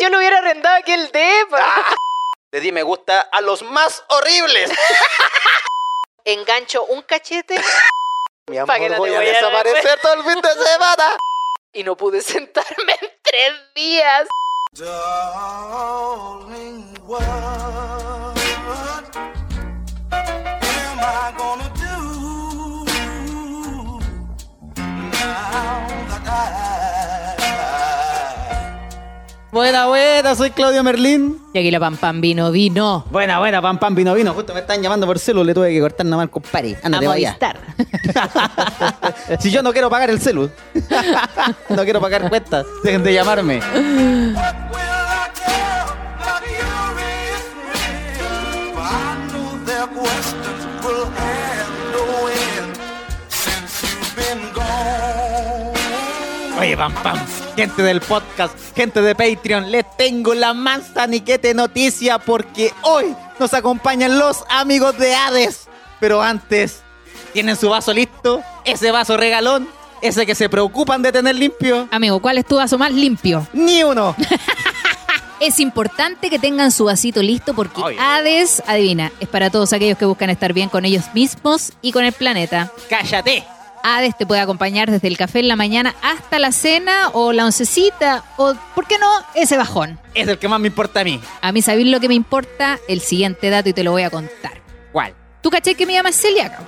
Yo lo hubiera arrendado aquí el depa. Le di me gusta a los más horribles. Engancho un cachete Mi amor, no voy a desaparecer todo el fin de semana. y no pude sentarme en tres días. Darling, Buena, buena, soy Claudio Merlín. Y aquí la pam pam vino, vino. Buena, buena, pam, pam, vino, vino. Justo me están llamando por celu, le tuve que cortar nomás al compadre. Ándate, a vaya. Si yo no quiero pagar el celu. no quiero pagar cuentas. Dejen de llamarme. Oye, pam, pam. Gente del podcast, gente de Patreon, les tengo la mansa niquete noticia porque hoy nos acompañan los amigos de Hades. Pero antes, ¿tienen su vaso listo? Ese vaso regalón, ese que se preocupan de tener limpio. Amigo, ¿cuál es tu vaso más limpio? Ni uno. Es importante que tengan su vasito listo porque Ay. Hades, adivina, es para todos aquellos que buscan estar bien con ellos mismos y con el planeta. Cállate. Hades te puede acompañar desde el café en la mañana hasta la cena o la oncecita o, ¿por qué no?, ese bajón. Es el que más me importa a mí. A mí, ¿sabéis lo que me importa? El siguiente dato y te lo voy a contar. ¿Cuál? ¿Tú caché que me llamas celíaca?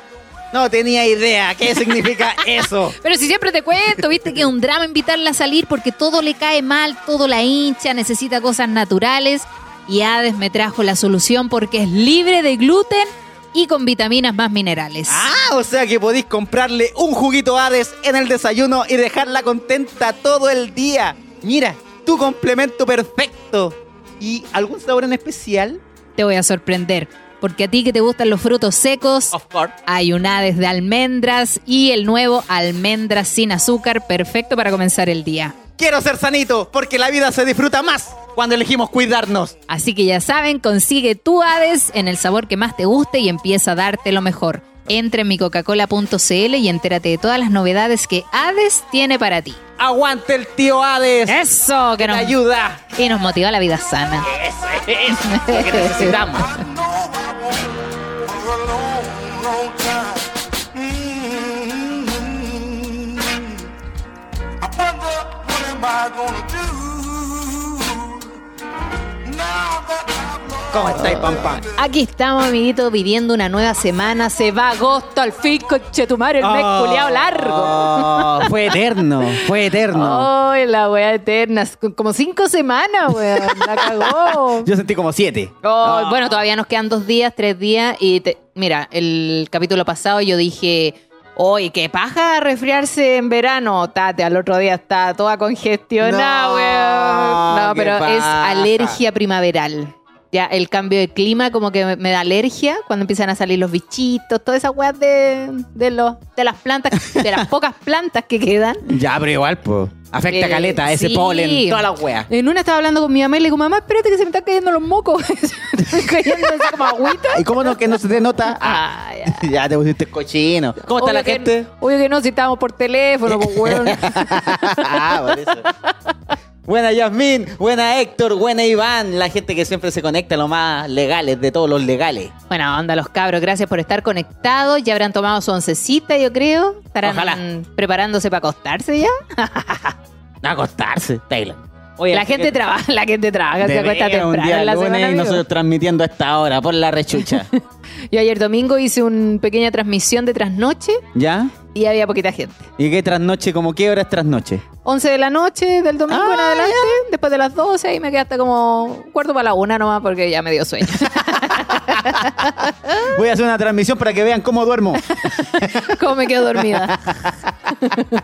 No tenía idea. ¿Qué significa eso? Pero si siempre te cuento, viste que es un drama invitarla a salir porque todo le cae mal, todo la hincha, necesita cosas naturales. Y Hades me trajo la solución porque es libre de gluten y con vitaminas más minerales. Ah, o sea que podéis comprarle un juguito Hades en el desayuno y dejarla contenta todo el día. Mira, tu complemento perfecto. ¿Y algún sabor en especial? Te voy a sorprender. Porque a ti que te gustan los frutos secos, Of course. hay un Hades de almendras y el nuevo almendras sin azúcar, perfecto para comenzar el día. Quiero ser sanito, porque la vida se disfruta más cuando elegimos cuidarnos. Así que ya saben, consigue tu Hades en el sabor que más te guste y empieza a darte lo mejor. Entra en mi coca-cola.cl y entérate de todas las novedades que Hades tiene para ti. Aguante el tío Hades. Eso, que nos, ayuda. y nos motiva la vida sana. Eso es lo que necesitamos. ¿Cómo estáis, pam, pam? Aquí estamos, amiguitos, viviendo una nueva semana. Se va agosto al fin, conchetumare, el mes culiao largo. Oh, fue eterno, fue eterno. ¡Ay, la wea eterna! Como cinco semanas, weón. La cagó. Yo sentí como siete. Oh, Bueno, todavía nos quedan dos días, tres días. Y te- mira, el capítulo pasado yo dije, oye, qué paja resfriarse en verano. Tate, al otro día está toda congestionada, No, weón. No, pero es alergia primaveral. Ya, el cambio de clima como que me, me da alergia cuando empiezan a salir los bichitos, todas esas weas de, de, los, de las plantas, de las pocas plantas que quedan. Ya, pero igual, pues. Afecta Eh, caleta, ese sí. polen, toda la wea. En una estaba hablando con mi mamá y le digo, mamá, espérate que se me están cayendo los mocos. se me están cayendo así como agüita. ¿Y cómo no que no se te nota? Ah, ya. ya te pusiste cochino. ¿Cómo está Obvio la que- gente? Obvio que no, si estábamos por teléfono, pues weón. ah, por eso. Buena Yasmín, buena Héctor, buena Iván, la gente que siempre se conecta lo más legales de todos los legales. Buena onda, los cabros, gracias por estar conectados. Ya habrán tomado su oncecita, yo creo. Estarán Ojalá. preparándose para acostarse ya. A acostarse, Taylor. Oye, la gente que- trabaja, la gente trabaja, se acuesta un temprano día en la lunes semana. y nosotros transmitiendo a esta hora por la rechucha. Yo ayer domingo hice una pequeña transmisión de trasnoche ¿Ya? Y había poquita gente. ¿Y qué trasnoche? ¿Como qué hora es trasnoche? 11 de la noche del domingo Ah, en adelante, después de las 12 y me quedé hasta como cuarto para la una nomás porque ya me dio sueño. Voy a hacer una transmisión para que vean cómo duermo. Cómo me quedo dormida.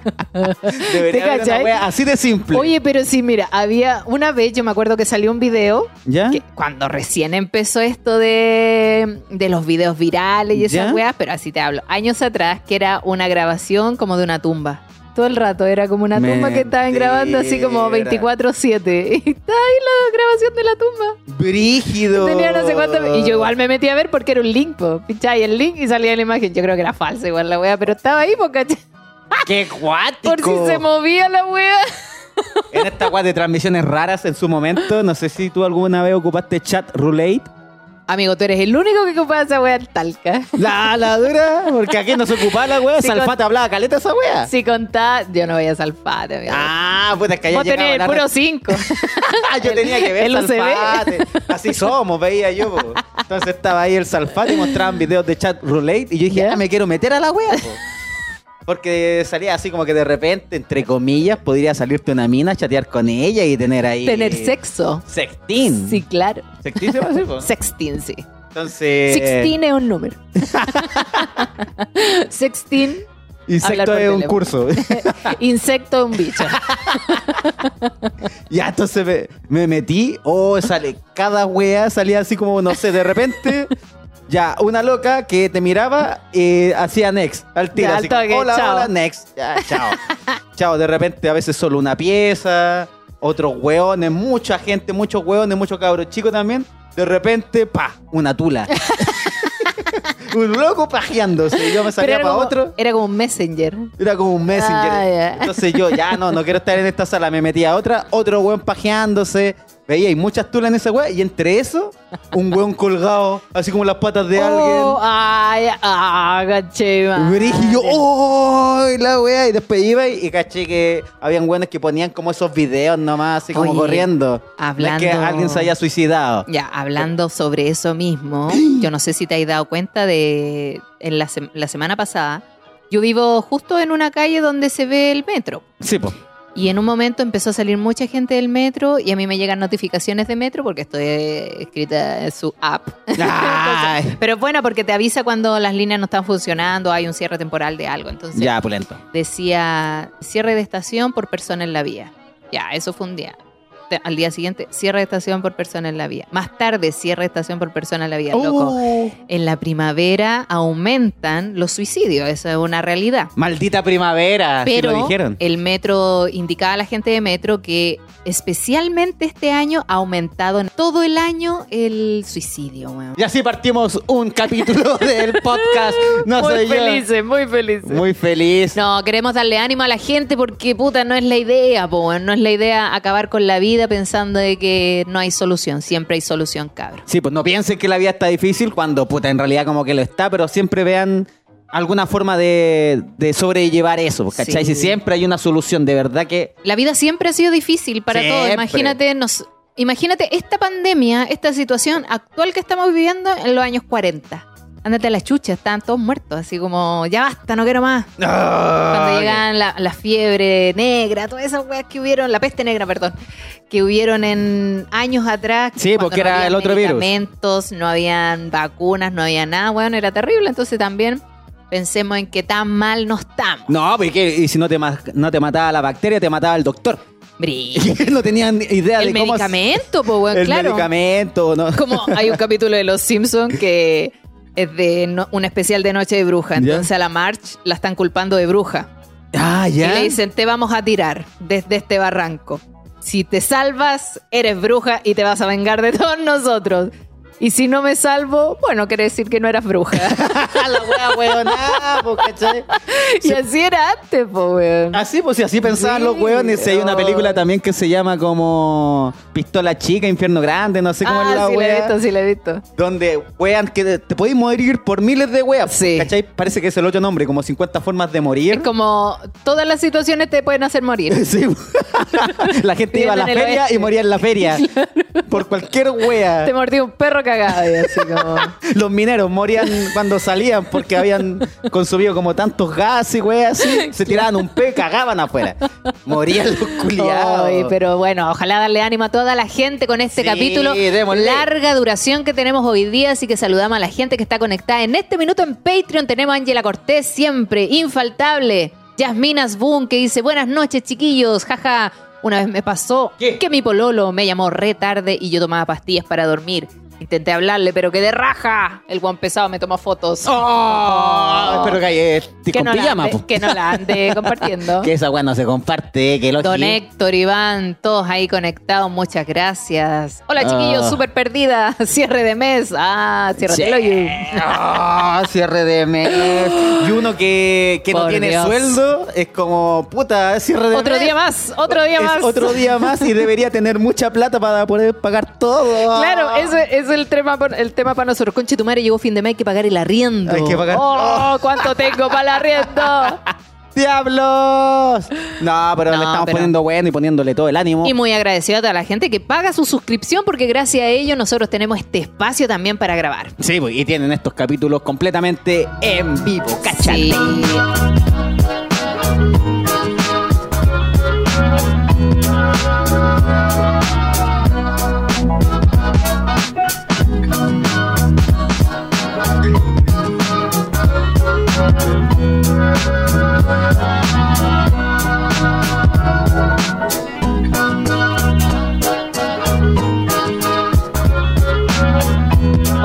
Debería haber una así de simple. Oye, pero sí, mira, había una vez, yo me acuerdo que salió un video ¿Ya? que cuando recién empezó esto de, de los videos virales y esas ¿Ya? weas, pero así te hablo, años atrás, que era una grabación como de una tumba. Todo el rato era como una tumba que estaban grabando así como Mentira. 24-7. Y está ahí la grabación de la tumba. Brígido. Tenía no sé cuánto. Y yo igual me metí a ver porque era un link, po. Pichai el link y salía la imagen. Yo creo que era falsa igual la wea, pero estaba ahí, po, ¿cachai? ¡Qué cuático! Por si se movía la wea. en esta weá de transmisiones raras en su momento, no sé si tú alguna vez ocupaste chat roulette. Amigo, tú eres el único que ocupa esa wea en Talca. La, la dura, porque aquí no se ocupaba la weá. Sí, Salfate con- hablaba caleta esa weá. Si contás, yo no voy a salfate, amigo. Ah, puta, es que allá Vos tenés el puro re- 5. Ah, yo tenía que ver El. Salfate. Así somos, veía yo. po. Entonces estaba ahí el Salfate y mostraban videos de chat roulette. Y yo dije, ¿Ya? ah, me quiero meter a la wea. po. Porque salía así como que de repente, entre comillas, podría salirte una mina, chatear con ella y tener ahí. Tener sexo. Sextín. Sí, claro. Sextín se po. Sextin, sí. Entonces. Sixteen es un número. Sexteen, Insecto es un curso. insecto es un bicho. ya, entonces me, me metí. Oh, sale. Cada wea salía así como, no sé, de repente. Ya, una loca que te miraba y hacía next al tiro. Ya, así al como, toque, hola, chao. hola, next. Ya, chao. chao, de repente a veces solo una pieza, otros hueones, mucha gente, muchos hueones, muchos cabros chicos también. De repente, pa, una tula. un loco pajeándose. Yo me salía para como, otro. era como un messenger. Era como un messenger. Ah. Entonces yo, ya no, no quiero estar en esta sala. Me metí a otra, otro weón pajeándose. Veía, hay muchas tulas en esa weá. Y entre eso, un weón colgado, así como las patas de Oh, alguien. ay, ah, caché, Y dije yo. ¡oh! La weá. Y después iba y, y caché que habían weones que ponían como esos videos nomás, así como Oye, corriendo. No hablando- es que alguien se haya suicidado. Ya, hablando sobre eso mismo, yo no sé si te has dado cuenta de en la, la semana pasada, yo vivo justo en una calle donde se ve el metro. Sí, po. Y en un momento empezó a salir mucha gente del metro y a mí me llegan notificaciones de metro porque estoy escrita en su app. Pero es buena porque te avisa cuando las líneas no están funcionando, hay un cierre temporal de algo. Entonces Ya, pulento. decía cierre de estación por persona en la vía. Ya, eso fue un día. Te- Al día siguiente, cierre de estación por persona en la vía. Más tarde, cierre de estación por persona en la vía. Loco, Oh. en la primavera aumentan los suicidios, eso es una realidad. Maldita primavera. Pero lo dijeron. el metro indicaba a la gente de metro que especialmente este año ha aumentado en todo el año el suicidio. weón. Y así partimos un capítulo del podcast. No muy soy yo. felices, muy felices. Muy feliz. No, queremos darle ánimo a la gente porque puta no es la idea, po, no es la idea acabar con la vida pensando de que no hay solución, siempre hay solución, cabrón. Sí, pues no piensen que la vida está difícil cuando, puta, en realidad como que lo está, pero siempre vean alguna forma de, de sobrellevar eso, pues, ¿cachai? Sí. Si siempre hay una solución, de verdad que... La vida siempre ha sido difícil para todos. Siempre. Imagínate, nos, imagínate esta pandemia, esta situación actual que estamos viviendo en los años 40. Ándate a la chucha, estaban todos muertos, así como, ya basta, no quiero más. Cuando llegan la, la fiebre negra, todas esas weas que hubieron, la peste negra, perdón, que hubieron en años atrás. Sí, porque no era el otro virus. medicamentos, no habían vacunas, no había nada, weón, era terrible. Entonces también pensemos en que tan mal no estamos. No, porque y si no te, ma- no te mataba la bacteria, te mataba el doctor. No tenían idea El de cómo... medicamento, pues, weón, El claro. medicamento, ¿no? Como hay un capítulo de Los Simpsons que es de no- un especial de Noche de Bruja. ¿Ya? Entonces a la March la están culpando de bruja. Ah, Y ya. le dicen, te vamos a tirar desde este barranco. Si te salvas, eres bruja y te vas a vengar de todos nosotros. Y si no me salvo, bueno, quiere decir que no eras bruja. la wea, weona, po, ¿cachai? y así era antes, po, weón. Así, pues si así pensaban Sí, los weones. Si hay una oh. película también que se llama como Pistola Chica, Infierno Grande, no sé cómo ah, es la sí, la he wea. visto, sí, la he visto. Donde wean que te, te podéis morir por miles de weas. Sí. ¿Cachai? Parece que es el otro nombre, como 50 formas de morir. Es como todas las situaciones te pueden hacer morir. Sí. la gente iba a la feria oeste. y moría en la feria. Por cualquier wea. Te mordió un perro cagado y así como... Los mineros morían cuando salían porque habían consumido como tantos gases y weas así. Se tiraban un pe, cagaban afuera. Morían los culiados. Pero bueno, ojalá darle ánimo a toda la gente con este Sí, capítulo. démosle. Larga duración que tenemos hoy día, así que saludamos a la gente que está conectada. En este minuto en Patreon tenemos a Ángela Cortés, siempre, infaltable. Yasminas Boone que dice, buenas noches chiquillos, jaja. Una vez me pasó ¿Qué? que mi pololo me llamó re tarde y yo tomaba pastillas para dormir. Intenté hablarle, pero que de raja. El guan pesado me tomó fotos. ¡Oh! Espero que haya que, no la pijama, ande, po. que no la ande compartiendo. Que esa weá no se comparte, que lo Don Héctor, Iván, todos ahí conectados, muchas gracias. Hola chiquillos, Ah. súper perdida. Cierre de mes. Ah, cierre de. Ah, cierre de mes. Y uno que, que no tiene Dios. sueldo es como, puta, cierre de Otro mes. día más, otro día Es más. Otro día más y debería tener mucha plata para poder pagar todo. Claro, ese es el tema, el tema para nosotros. Conche tu madre, llegó fin de mes, hay que pagar el arriendo. Hay que pagar- Oh, ¿cuánto tengo para el arriendo? ¡Diablos! No, pero No, le estamos pero- poniendo bueno y poniéndole todo el ánimo. Y muy agradecido a toda la gente que paga su suscripción porque gracias a ello nosotros tenemos este espacio también para grabar. Sí, pues, y tienen estos capítulos completamente en vivo, ¿cachai? Sí.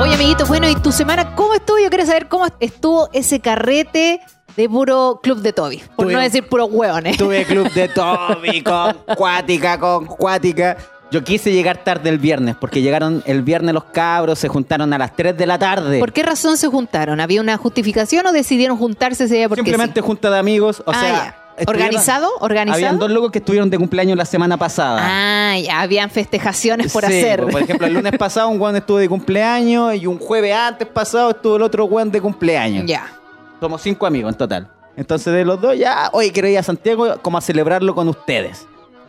Oye, amiguitos, bueno, ¿y tu semana cómo estuvo? Yo quiero saber cómo estuvo ese carrete de puro club de Toby. Por Tuve- no decir puro hueones. Tuve club de Toby con cuática, con cuática. Yo quise llegar tarde el viernes, porque llegaron el viernes los cabros, se juntaron a las 3 de la tarde. ¿Por qué razón se juntaron? ¿Había una justificación o decidieron juntarse ese día porque Simplemente sí? junta de amigos, o Ah, sea... ya. ¿Organizado? ¿Organizado? Habían dos locos que estuvieron de cumpleaños la semana pasada. Ah, ya habían festejaciones por Sí, hacer. Por ejemplo, el lunes pasado un weón estuvo de cumpleaños y un jueves antes pasado estuvo el otro weón de cumpleaños. ya. Somos cinco amigos en total. Entonces de los dos ya, oye, quiero ir a Santiago como a celebrarlo con ustedes.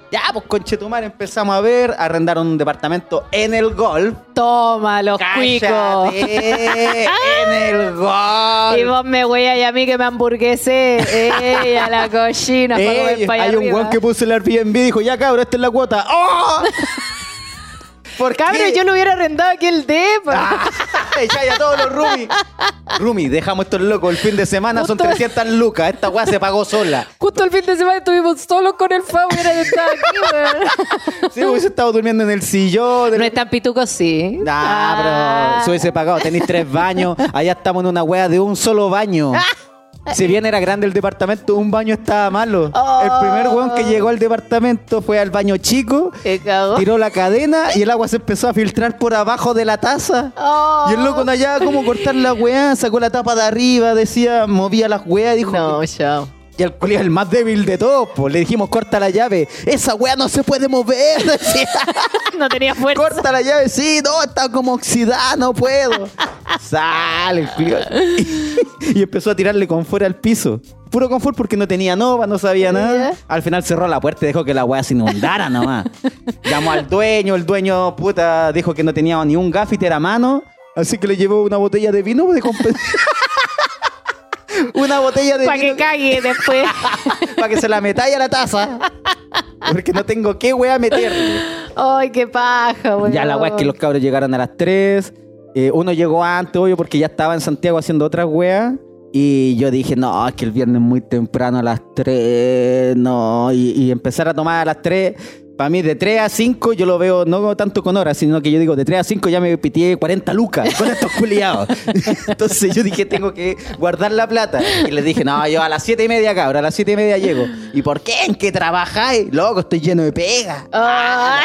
Ya, pues conchetumar empezamos a ver, arrendaron un departamento en el golf. Toma, los cuicos. En el golf. Y vos me weas y a mí que me hamburguesé. Ella, la cochina. Ey, hay un weón que puso el Airbnb y dijo, ya cabrón, esta es la cuota. ¡Oh! ¿Por qué? Cabrón, yo lo hubiera arrendado aquí el depa. Ah, ya, ya todos los roomies. Rumi, dejamos estos locos el fin de semana, son Justo- 300 lucas. Esta weá se pagó sola. Justo el fin de semana estuvimos solos con el Fabo y era estaba aquí, weón. Si hubiese estado durmiendo en el sillón. No están pitucos, sí. Nah, Ah. pero se hubiese pagado. Tenéis tres baños. Allá estamos en una wea de un solo baño. Si bien era grande el departamento, un baño estaba malo. Oh. El primer weón que llegó al departamento fue al baño chico, tiró la cadena y el agua se empezó a filtrar por abajo de la taza. Oh. Y el loco no hallaba cómo cortar la weá, sacó la tapa de arriba, decía, movía las weas y dijo. No, chao. Y el culiao, el más débil de todos, pues le dijimos, corta la llave. Esa weá no se puede mover, decía. No tenía fuerza. Corta la llave, sí, no, está como oxidada, no puedo. Sale el culiao. Y empezó a tirarle confort al piso. Puro confort porque no tenía nova, no sabía nada. Al final cerró la puerta y dejó que la weá se inundara nomás. Llamó al dueño, el dueño, puta, dijo que no tenía ni un gaffiter a mano. Así que le llevó una botella de vino de compensación. una botella de Para que cague después. para que se la metáis a la taza. Porque no tengo qué weá meterle. Ay, qué paja, weón. Ya la weá es que los cabros llegaron a las 3. eh, uno llegó antes, obvio, porque ya estaba en Santiago haciendo otras weas. Y yo dije, no, es que el viernes muy temprano a las 3, no. Y, y empezar a tomar a las 3. Para mí, de 3 a 5, yo lo veo no tanto con horas, sino que yo digo, de 3 a 5 ya me pitié 40 lucas con estos culiados. Entonces yo dije, tengo que guardar la plata. Y les dije, no, yo a las 7 y media, cabrón, a las 7 y media llego. ¿Y por qué? ¿En qué trabajáis? Loco, estoy lleno de pega. Ah.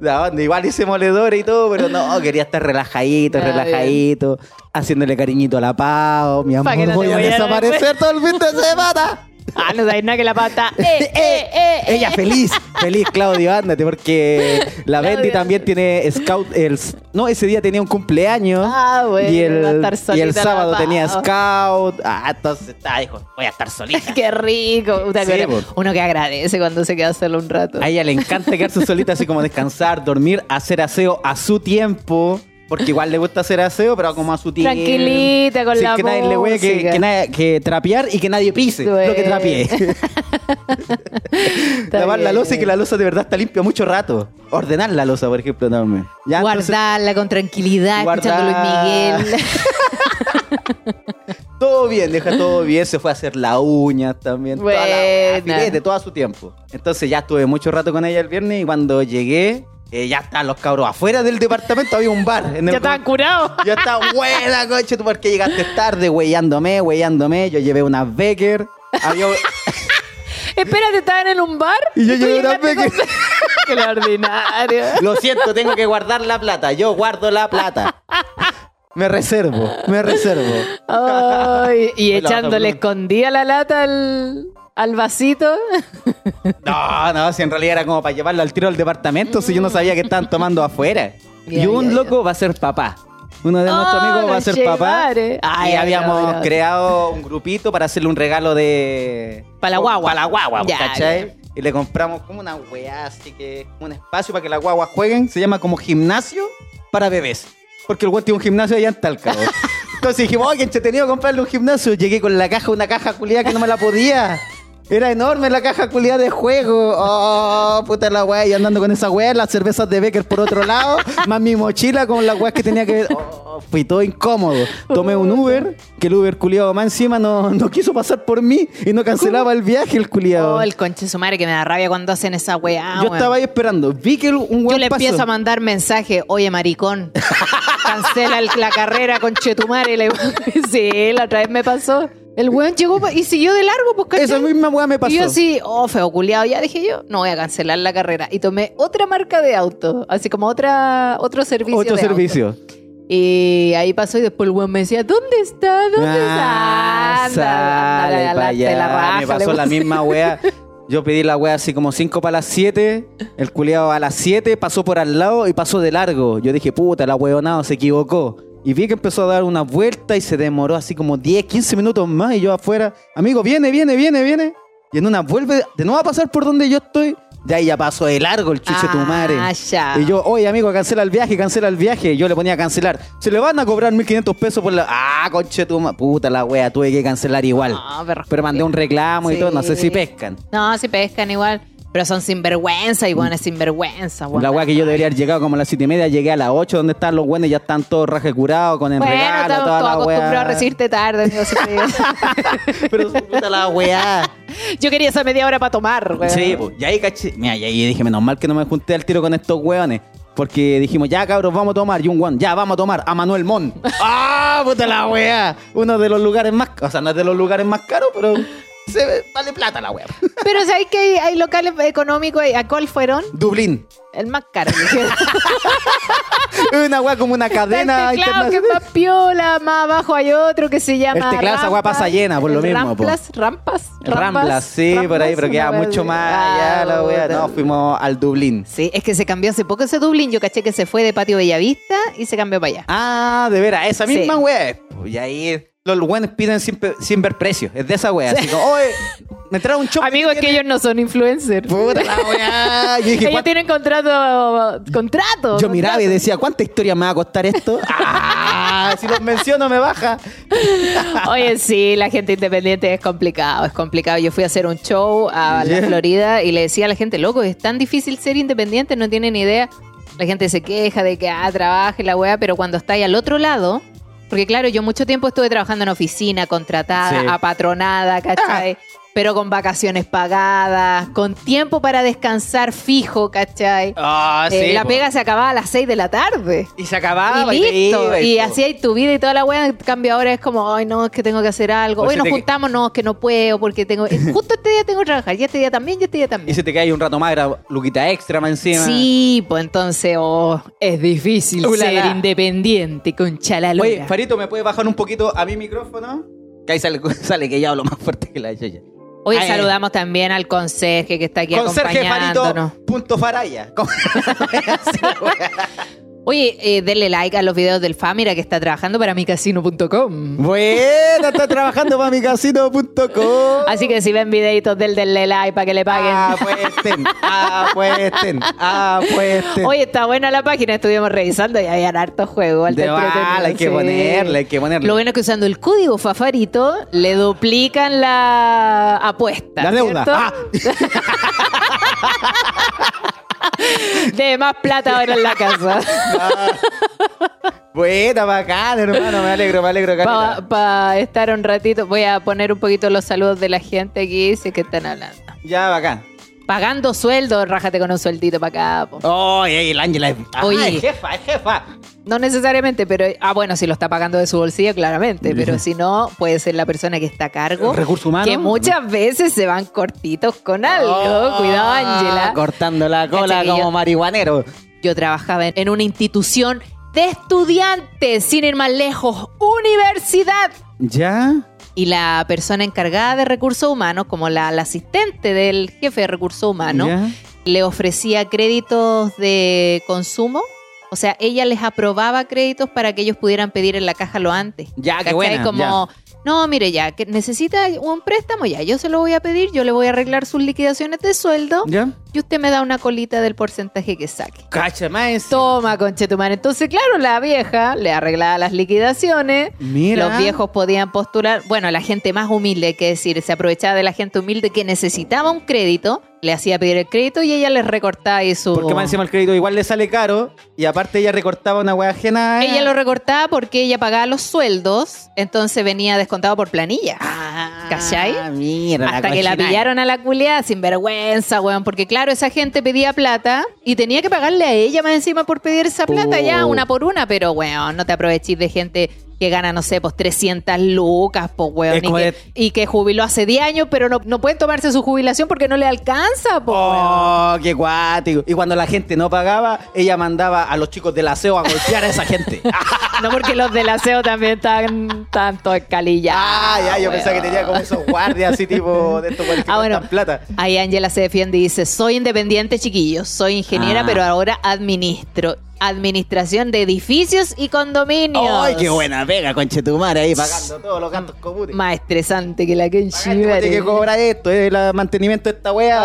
¿De dónde? Igual hice moledores y todo, pero no, quería estar relajadito, Ah, relajadito, haciéndole cariñito a la Pau. Mi amor, no te voy a desaparecer todo el fin de semana. Ah, no sabes nada que la pata. Eh, eh, eh, Ella feliz, feliz, Claudio, ándate, porque la Claudio. Bendy también tiene scout. El, no, ese día tenía un cumpleaños. Ah, bueno, y el, va a estar y el sábado tenía scout. Ah, entonces está, dijo, voy a estar solita. Qué rico. Puta, Sí, po. uno que agradece cuando se queda solo un rato. A ella le encanta quedarse solita, así como descansar, dormir, hacer aseo a su tiempo. Porque igual le gusta hacer aseo, pero como a su tiempo. Tranquilita, con la que nadie le huele, que, nadie- que trapear y que nadie pise. Lo que. Está Lavar la losa y que la losa de verdad está limpia mucho rato. Ordenar la losa, por ejemplo, también. Ya, entonces, Guardarla con tranquilidad, Guardar. escuchando Luis Miguel. todo bien, deja todo bien. Se fue a hacer la uña también. Toda la filete, todo a su tiempo. Entonces ya estuve mucho rato con ella el viernes y cuando llegué, eh, ya estaban los cabros afuera del departamento, había un bar. En el Ya estaban curados. Ya estaba buena, coche, tú porque llegaste tarde, weyándome, weyándome. Yo llevé unas Becker. Había... Espérate, estaban en un bar. Y yo llevé una llegaste Becker. con- Qué ordinario. Lo siento, tengo que guardar la plata. Yo guardo la plata. Me reservo, me reservo. Y la echándole otra, escondía la lata al, al vasito. No, no, si en realidad era como para llevarlo al tiro del departamento, si yo no sabía que estaban tomando afuera. Y un loco va a ser papá. Uno de nuestros Ah, amigos va a ser papá. Ay, habíamos creado un grupito para hacerle un regalo de. Pa' la guagua. Para la guagua, ¿cachai? Y le compramos como una weá, así que un espacio para que las guaguas jueguen. Se llama como gimnasio para bebés. Porque el weón tiene un gimnasio allá en Talca. Entonces dijimos, oye, qué entretenido comprarle un gimnasio. Llegué con la caja, una caja culiada que no me la podía. Era enorme la caja culiada de juego. Oh, puta la weá. Y andando con esa weá, las cervezas de Becker por otro lado, más mi mochila con las weas que tenía que. Oh, fui todo incómodo. Tomé un Uber, que el Uber culiado más encima no, no quiso pasar por mí y no cancelaba el viaje el culiado. Oh, el conche su madre que me da rabia cuando hacen esa weá. Yo estaba ahí esperando. Vi que un Yo weón le pasó. empiezo a mandar mensaje, oye maricón, cancela el- la carrera con Chetumare. Le- sí, la otra vez me pasó. El weón llegó y siguió de largo, pues ¿cachai? Esa misma weá me pasó. Y yo así, oh, feo culiado, ya dije yo, no voy a cancelar la carrera. Y tomé otra marca de auto, así como otra, otro servicio. Otro de auto. servicio. Y ahí pasó y después el weón me decía, ¿dónde está? ¿Dónde Ah, está? Anda, anda, la raja, Me pasó la misma wea. Yo pedí la wea así como 5 para las 7. El culiado a las 7 pasó por al lado y pasó de largo. Yo dije, puta, la weonado se equivocó. Y vi que empezó a dar una vuelta y se demoró así como 10, 15 minutos más. Y yo afuera, amigo, viene, viene, viene, viene. Y en una vuelve de nuevo a pasar por donde yo estoy. De ahí ya pasó de largo el chuche tu madre. Ah, ya. Y yo, oye amigo, cancela el viaje, cancela el viaje. Yo le ponía a cancelar. Se le van a cobrar 1500 pesos por la. Ah, conche tu ma- Puta la wea, tuve que cancelar igual. No, pero- Pero mandé un reclamo y todo, no sé si pescan. No, si pescan igual. Pero son sinvergüenza y bueno, es sinvergüenza. weón. La wea que yo debería haber llegado como a las 7 y media, llegué a las 8 donde están los buenos ya están todos raje curados con el Bueno, regalo, estamos toda todos la acostumbrados a recibirte tarde, amigo, si te. Pero puta la wea. Yo quería esa media hora para tomar, weón. Sí, pues, y ahí caché. Mira, y ahí dije, menos mal que no me junté al tiro con estos weones. Porque dijimos, ya cabros, vamos a tomar. Y un weón, ya vamos a tomar a Manuel Mon. ¡Ah, puta la wea! Uno de los lugares más. O sea, no es de los lugares más caros, pero se vale plata la wea. Pero ¿sabes que hay, hay locales económicos? ¿A cuál fueron? Dublín. El más caro. Una wea como una cadena el teclado que es más piola, más abajo hay otro que se llama El teclado, esa weá Rampas. pasa llena, por lo mismo, po. Rampas, rampas, Ramblas, sí, por ahí, pero queda mucho wea más allá la wea. No, fuimos al Dublín. Sí, es que se cambió hace poco ese Dublín. Yo caché que se fue de Patio Bellavista y se cambió para allá. Ah, de veras, esa Sí. misma wea. Y ahí los buenos piden sin, ver precios. Es de esa wea. Así como, oye, me trae un shopping. Amigos, es que ellos no son influencers. Puta la. Yo dije, Ellos ¿cuánto- tienen contrato. Contrato. Yo miraba y decía, ¿cuánta historia me va a costar esto? Ah, si los menciono me baja. Oye, sí, la gente independiente es complicado, es complicado. Yo fui a hacer un show a Yeah. la Florida y le decía a la gente, loco, es tan difícil ser independiente, no tienen idea. La gente se queja de que, ah, trabaje la weá, pero cuando está ahí al otro lado, porque claro, yo mucho tiempo estuve trabajando en oficina, contratada, Sí. apatronada, ¿cachai? Pero con vacaciones pagadas, con tiempo para descansar fijo, ¿cachai? Ah, Eh, la pega se acababa a las 6 de la tarde. Y se acababa y listo. Y po. así hay tu vida y toda la weá. En cambio, ahora es como, ay, no, es que tengo que hacer algo. O Hoy nos juntamos, no, es que no puedo, porque tengo. eh, Justo este día tengo que trabajar, y este día también, y este día Y también. se te cae un rato más, era luquita extra más encima. Sí, pues entonces, oh, es difícil ser independiente con chalalora. Oye, Farito, ¿me puedes bajar un poquito a mi micrófono? Que ahí sale, sale que ya hablo más fuerte que la chucha. Hoy Ay, saludamos también al conserje que está aquí Conserje acompañándonos. Farito punto faraya. Oye, eh, denle like a los videos del Famira que está trabajando para micasino.com. Bueno, está trabajando para micasino.com. Así que si ven videitos del denle like para que le paguen. Apuesten, apuesten, apuesten. Oye, está buena la página, estuvimos revisando y habían hartos juegos. alto De bala, hay que sí. ponerle, hay que ponerle. Lo bueno es que usando el código Fafarito le duplican la apuesta. La deuda. Ah. De más plata ahora en la casa. Buena, bacán, hermano. Me alegro, me alegro. Para estar un ratito, voy a poner un poquito los saludos de la gente aquí, sé que están hablando. Ya, bacán. Pagando sueldo, rájate con un sueldito para acá. po. Oye, el Ángela es. Ah, Oye. es jefa, es jefa. No necesariamente, pero. Ah, bueno, si lo está pagando de su bolsillo, claramente. Pero si no, puede ser la persona que está a cargo. Recurso humano. Que muchas veces se van cortitos con algo. Oh, Cuidado, Ángela. Cortando la cola como yo- marihuanero. Yo trabajaba en- en una institución de estudiantes, sin ir más lejos, universidad. ¿Ya? Y la persona encargada de recursos humanos, como la, la asistente del jefe de recursos humanos, le ofrecía créditos de consumo. O sea, ella les aprobaba créditos para que ellos pudieran pedir en la caja lo antes. Ya, qué ¿Cachai? buena, Como, no, mire ya, que necesita un préstamo, ya, yo se lo voy a pedir, yo le voy a arreglar sus liquidaciones de sueldo ¿Ya? y usted me da una colita del porcentaje que saque. Cacha más. Toma, conchetumare. Entonces, claro, la vieja le arreglaba las liquidaciones. Mira. Los viejos podían postular. Bueno, la gente más humilde, que decir, se aprovechaba de la gente humilde que necesitaba un crédito, le hacía pedir el crédito y ella les recortaba ahí su. Porque más encima el crédito igual le sale caro y aparte ella recortaba una wea ajena. Ella lo recortaba porque ella pagaba los sueldos, entonces venía descontado por planilla. Ah, ¿Cachai? Mira, Hasta que la pillaron a la culiada sin vergüenza, weón. Porque claro, esa gente pedía plata y tenía que pagarle a ella más encima por pedir esa plata Oh. ya, una por una. Pero, weón, no te aproveches de gente que gana, no sé, pues 300 lucas, pues, weón. Y que, y que jubiló hace 10 años, pero no, no pueden tomarse su jubilación porque no le alcanza, pues, weón. Oh, qué cuático. Y cuando la gente no pagaba, ella mandaba a los chicos del aseo a golpear a esa gente. No porque los del aseo también están tanto escalillados. ah, ya, yo pensaba que weón. tenía como esos guardias así tipo de estos Ah, bueno. plata. Ahí Angela se defiende y dice, soy independiente, chiquillos, soy ingeniera, Ah. pero ahora administro. Administración de edificios y condominios. ¡Ay, qué buena pega, conchetumare! Ahí pagando todos los gastos comunes. Más estresante que la que en Pagaste, ¿cómo tiene que cobrar esto? ¿El mantenimiento de esta wea?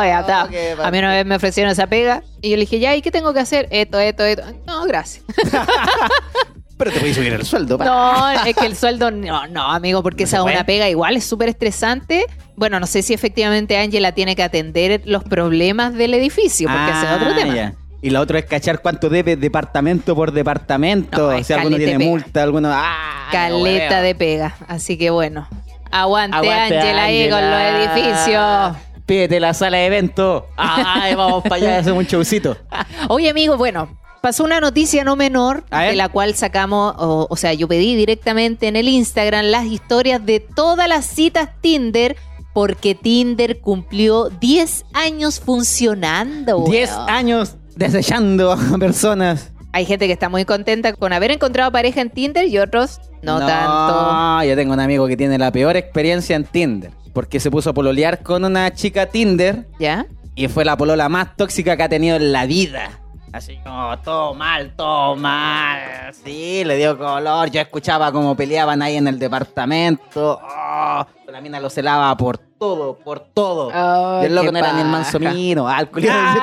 Ay, Oh, A mí una vez me ofrecieron esa pega y yo le dije, ya, ¿y qué tengo que hacer? Esto, esto, esto. No, gracias. Pero te puedes subir el sueldo, pa. No, es que el sueldo, no, no, amigo, porque ¿No esa es una pega igual, es súper estresante. Bueno, no sé si efectivamente Angela tiene que atender los problemas del edificio, porque ese es otro Ah, tema. ya. Y la otra es cachar cuánto debe departamento por departamento. No, es si alguno tiene pega. multa, alguno. ¡Ah! Caleta de pega. Así que bueno, aguante, Ángela ahí con los edificios. Pídete la sala de evento. Ay, vamos para allá, hacemos un showcito. Oye, amigo, bueno, pasó una noticia no menor de la cual sacamos, o, o sea, yo pedí directamente en el Instagram las historias de todas las citas Tinder. Porque Tinder cumplió 10 años funcionando. 10 weón. años desechando a personas. Hay gente que está muy contenta con haber encontrado pareja en Tinder y otros no, tanto. Yo tengo un amigo que tiene la peor experiencia en Tinder. Porque se puso a pololear con una chica Tinder ¿Ya? y fue la polola más tóxica que ha tenido en la vida. Así como todo mal, todo mal. Sí, le dio color. Yo escuchaba cómo peleaban ahí en el departamento. Oh, la mina lo celaba por todo, por todo. Ay, y el loco no era ni el manso mino. Ah, el culiado.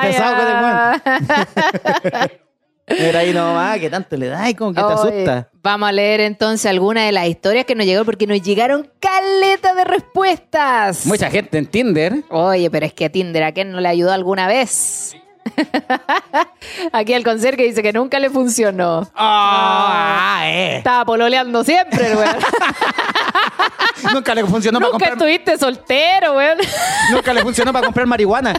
Era ahí nomás, que tanto le da y como que te asusta. Vamos a leer entonces algunas de las historias que nos llegaron porque nos llegaron caleta de respuestas. Mucha gente en Tinder. Oye, pero es que a Tinder, ¿a quién no le ayudó alguna vez? Aquí el conserje dice que nunca le funcionó. Ah, eh. Estaba pololeando siempre, el weón. Nunca le funcionó para nunca comprar estuviste soltero, weón. Nunca le funcionó para comprar marihuana.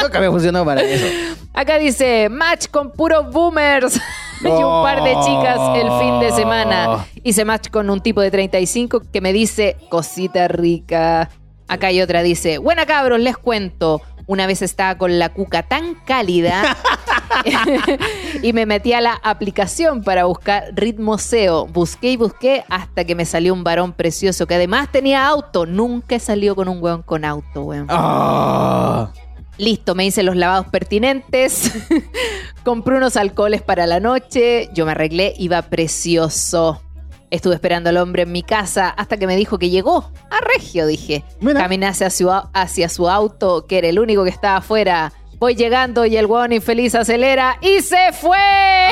Nunca me funcionó para eso. Acá dice, match con puros boomers. y un par de chicas el fin de semana. Hice match con un tipo de 35 que me dice, cosita rica. Acá hay otra, dice, buena cabros, les cuento. Una vez estaba con la cuca tan cálida y me metí a la aplicación para buscar ritmo SEO. Busqué y busqué hasta que me salió un varón precioso que además tenía auto. Nunca salió con un weón con auto, weón. Ah. Listo, me hice los lavados pertinentes. Compré unos alcoholes para la noche. Yo me arreglé, iba precioso. Estuve esperando al hombre en mi casa hasta que me dijo que llegó. A Regio, dije. Mira. Caminé hacia su, hacia su auto, que era el único que estaba afuera. Voy llegando y el hueón infeliz acelera y se fue.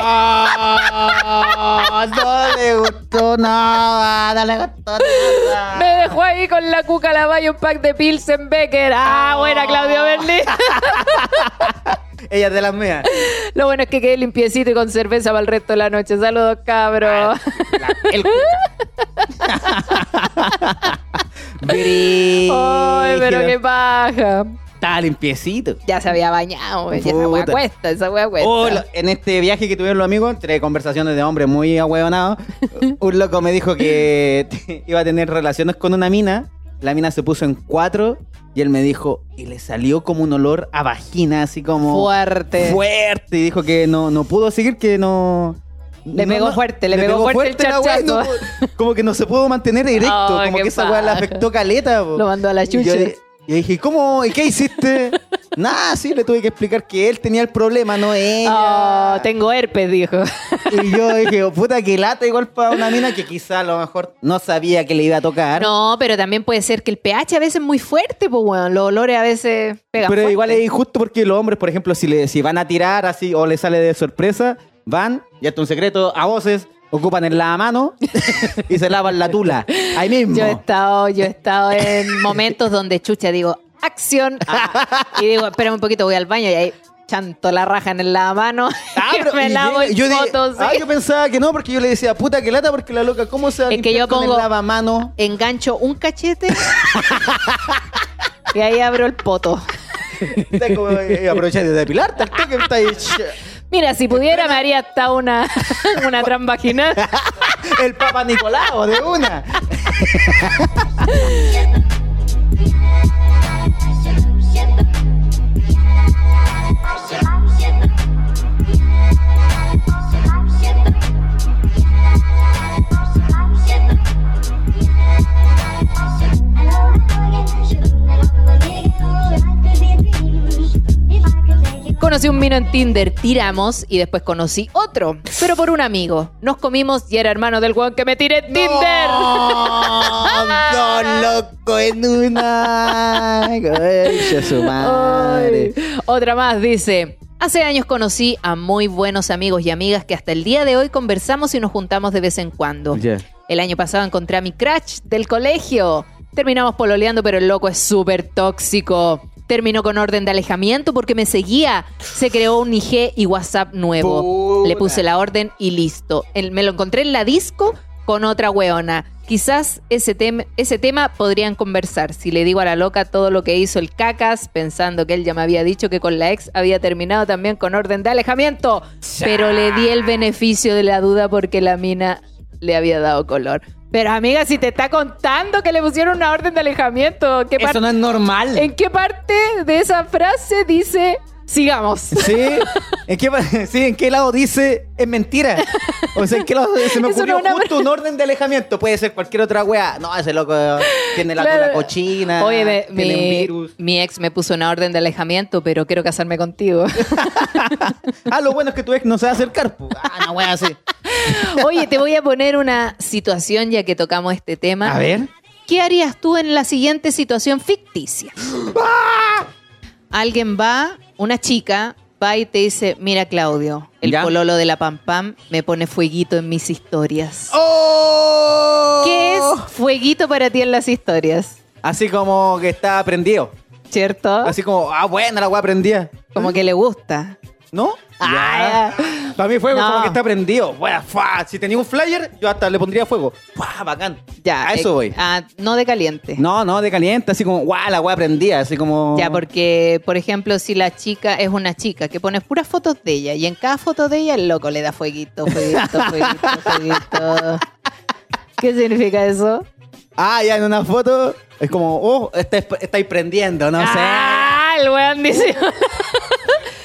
Ah, no le gustó nada, no le gustó nada. Me dejó ahí con la cuca la valla un pack de Pilsen Becker. Ah, buena, Claudio Berni. Ella es de las mías. Lo bueno es que quedé limpiecito y con cerveza para el resto de la noche. Saludos, cabros. La- el- Ay, pero qué paja. Estaba limpiecito. Ya se había bañado. Ya esa Puta. cuesta, esa weá cuesta. Oh, lo- en este viaje que tuvieron los amigos, entre conversaciones de hombres muy ahueonados, un loco me dijo que iba a tener relaciones con una mina. La mina se puso en cuatro y él me dijo, y le salió como un olor a vagina, así como Fuerte. fuerte. Y dijo que no, no pudo seguir, que no. Le no- pegó no- fuerte, le pegó fuerte el no pudo- como que no se pudo mantener erecto, como que esa weá le afectó caleta. po. Lo mandó a la yo chucha. Y dije, ¿cómo? ¿Y qué hiciste? Nada, sí, le tuve que explicar que él tenía el problema, no ella. Oh, tengo herpes, dijo. Y yo dije, puta, que lata igual para una mina que quizá a lo mejor no sabía que le iba a tocar. No, pero también puede ser que el pH a veces es muy fuerte, pues, weón. Los olores a veces pegan pero fuerte. igual es injusto porque los hombres, por ejemplo, si, le, si van a tirar así o le sale de sorpresa, van, y hasta un secreto, a voces, ocupan el lavamano y se lavan la tula. Ahí mismo. Yo he estado, yo he estado en momentos donde chucha digo, acción. y digo, espérame un poquito, voy al baño y ahí chanto la raja en el lavamano. Ah, pero- me lavo el yo sí. ah, yo pensaba que no, porque yo le decía, puta, que lata, porque la loca, ¿cómo se va a Es que yo con pongo- el lavamano? Engancho un cachete y ahí abro el poto. Está como, eh, aprovecha de depilarte, toque está ahí. Mira, si pudiera me haría hasta una, una transvaginal. El Papa Nicolau, de una. Conocí un vino en Tinder, tiramos y después conocí otro, pero por un amigo. Nos comimos y era hermano del weón que me tiré en Tinder. Dos locos en una. Concha su madre. Ay. Otra más dice. Hace años conocí a muy buenos amigos y amigas que hasta el día de hoy conversamos y nos juntamos de vez en cuando. El año pasado encontré a mi crush del colegio. Terminamos pololeando, pero el loco es súper tóxico. Terminó con orden de alejamiento porque me seguía. Se creó un IG y WhatsApp nuevo. Le puse la orden y listo. El- me lo encontré en la disco con otra weona. Quizás ese, tem- ese tema podrían conversar. Si le digo a la loca todo lo que hizo el cacas, pensando que él ya me había dicho que con la ex había terminado también con orden de alejamiento. Pero le di el beneficio de la duda porque la mina le había dado color. Pero amiga, si te está contando que le pusieron una orden de alejamiento, ¿qué Eso no es normal. ¿en qué parte de esa frase dice sigamos? ¿Sí? ¿En qué, sí, ¿En qué lado dice es mentira? O sea, ¿en qué lado se me ocurrió una- justo un orden de alejamiento? Puede ser cualquier otra wea. No, ese loco tiene la Claro. cochina. Oye, me- tiene un mi, virus. mi ex me puso una orden de alejamiento, pero quiero casarme contigo. Ah, lo bueno es que tu ex no se va a acercar. Ah, no, wea, así. Oye, te voy a poner una situación ya que tocamos este tema. A ver. ¿Qué harías tú en la siguiente situación ficticia? Alguien va, una chica, va y te dice, mira Claudio, el Ya. pololo de la Pam Pam me pone fueguito en mis historias. ¡Oh! ¿Qué es fueguito para ti en las historias? Así como que está prendido. ¿Cierto? Así como, ah, buena la wea prendida. Como que le gusta. ¿No? Ah, Ya. Para mí fuego No. como que está prendido. Fa. Si tenía un flyer, yo hasta le pondría fuego. Fua, bacán. Ya. A eso eh, voy. ah, no de caliente. No, no, de caliente, así como, guau, la wea prendida, así como. Ya, porque, por ejemplo, si la chica es una chica que pone puras fotos de ella y en cada foto de ella el loco le da fueguito, fueguito, fueguito, fueguito. ¿Qué significa eso? Ah, ya en una foto es como, oh, estáis, estáis prendiendo, no sé. ¡Ah! El weón dice.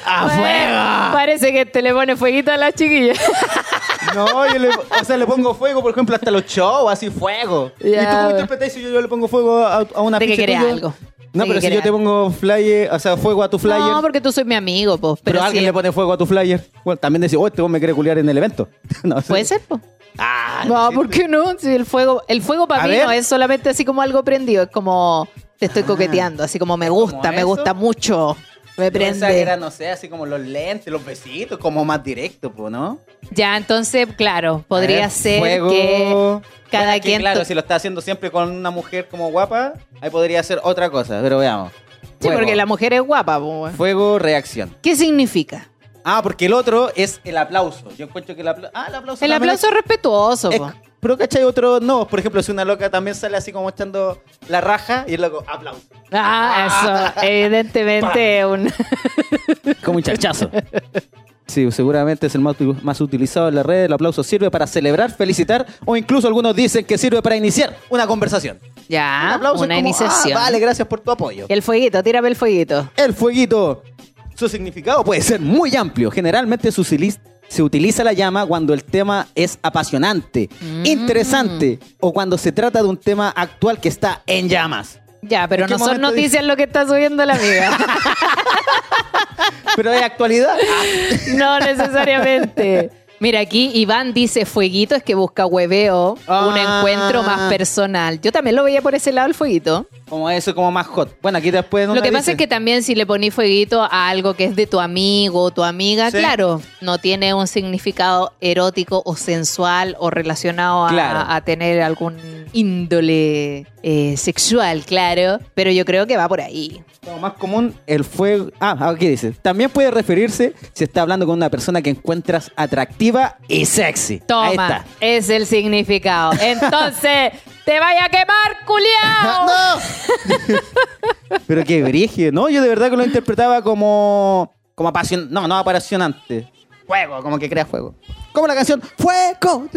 ¡A fuego! Parece que te le pone fueguito a la chiquilla. No, yo le, o sea, le pongo fuego, por ejemplo, hasta los shows, así fuego. Ya, ¿Y tú cómo bueno. interpretáis si yo, yo le pongo fuego a, a una De que algo. No, pero si yo te pongo flyer, o sea, fuego a tu flyer. No, porque tú soy mi amigo, pues. pero, Pero, alguien le pone fuego a tu flyer. Bueno, también decís, oh, este vos me quiere culiar en el evento. no. Puede ser, pues. Ah, No, sí. ¿por qué no? Si el fuego, el fuego para A mí ver. no es solamente así como algo prendido, es como te estoy coqueteando, así como me gusta, como me gusta mucho. Me Yo pensaba que prende. era, no sé, así como los lentes, los besitos, como más directo, pues, ¿no? Ya, entonces, claro, podría ver, ser fuego. que cada Bueno, que quien. Claro, si lo está haciendo siempre con una mujer como guapa, ahí podría ser otra cosa, pero veamos. Sí, Fuego. porque la mujer es guapa, weón. Fuego, reacción. ¿Qué significa? Ah, porque el otro es el aplauso. Yo encuentro que el aplauso. Ah, el aplauso. El aplauso es respetuoso. es- po. es- Pero ¿cachai? Otro no. Por ejemplo, si una loca también sale así como echando la raja y el loco, aplauso. Ah, eso, evidentemente un... Como un chachazo. Sí, seguramente es el más, más utilizado en la red. El aplauso sirve para celebrar, felicitar o incluso algunos dicen que sirve para iniciar una conversación. Un Ya, aplauso una como, iniciación. "Ah, vale, gracias por tu apoyo. El fueguito, tírame el fueguito. El fueguito. Su significado puede ser muy amplio. Generalmente se utiliza, se utiliza la llama cuando el tema es apasionante, Mm. interesante o cuando se trata de un tema actual que está en llamas. Ya, pero ¿En qué no son noticias lo que está subiendo la amiga. Pero de actualidad. no necesariamente. Mira, aquí Iván dice fueguito es que busca hueveo, un Ah. encuentro más personal. Yo también lo veía por ese lado el fueguito. Como eso, como más hot. Bueno, aquí después. Lo que pasa es que también si le ponís fueguito a algo que es de tu amigo o tu amiga, Sí. claro, no tiene un significado erótico o sensual o relacionado a, Claro. a tener algún índole eh, sexual, claro. Pero yo creo que va por ahí. Como más común, el fuego. Ah, aquí dice. También puede referirse si está hablando con una persona que encuentras atractiva y sexy. Ahí Toma, está. es el significado. Entonces, te vaya a quemar, culiao. ¡No! Pero qué brígido. No, yo de verdad que lo interpretaba como. Como apasionante. No, no apasionante. Fuego, como que crea fuego. Como la canción Fuego.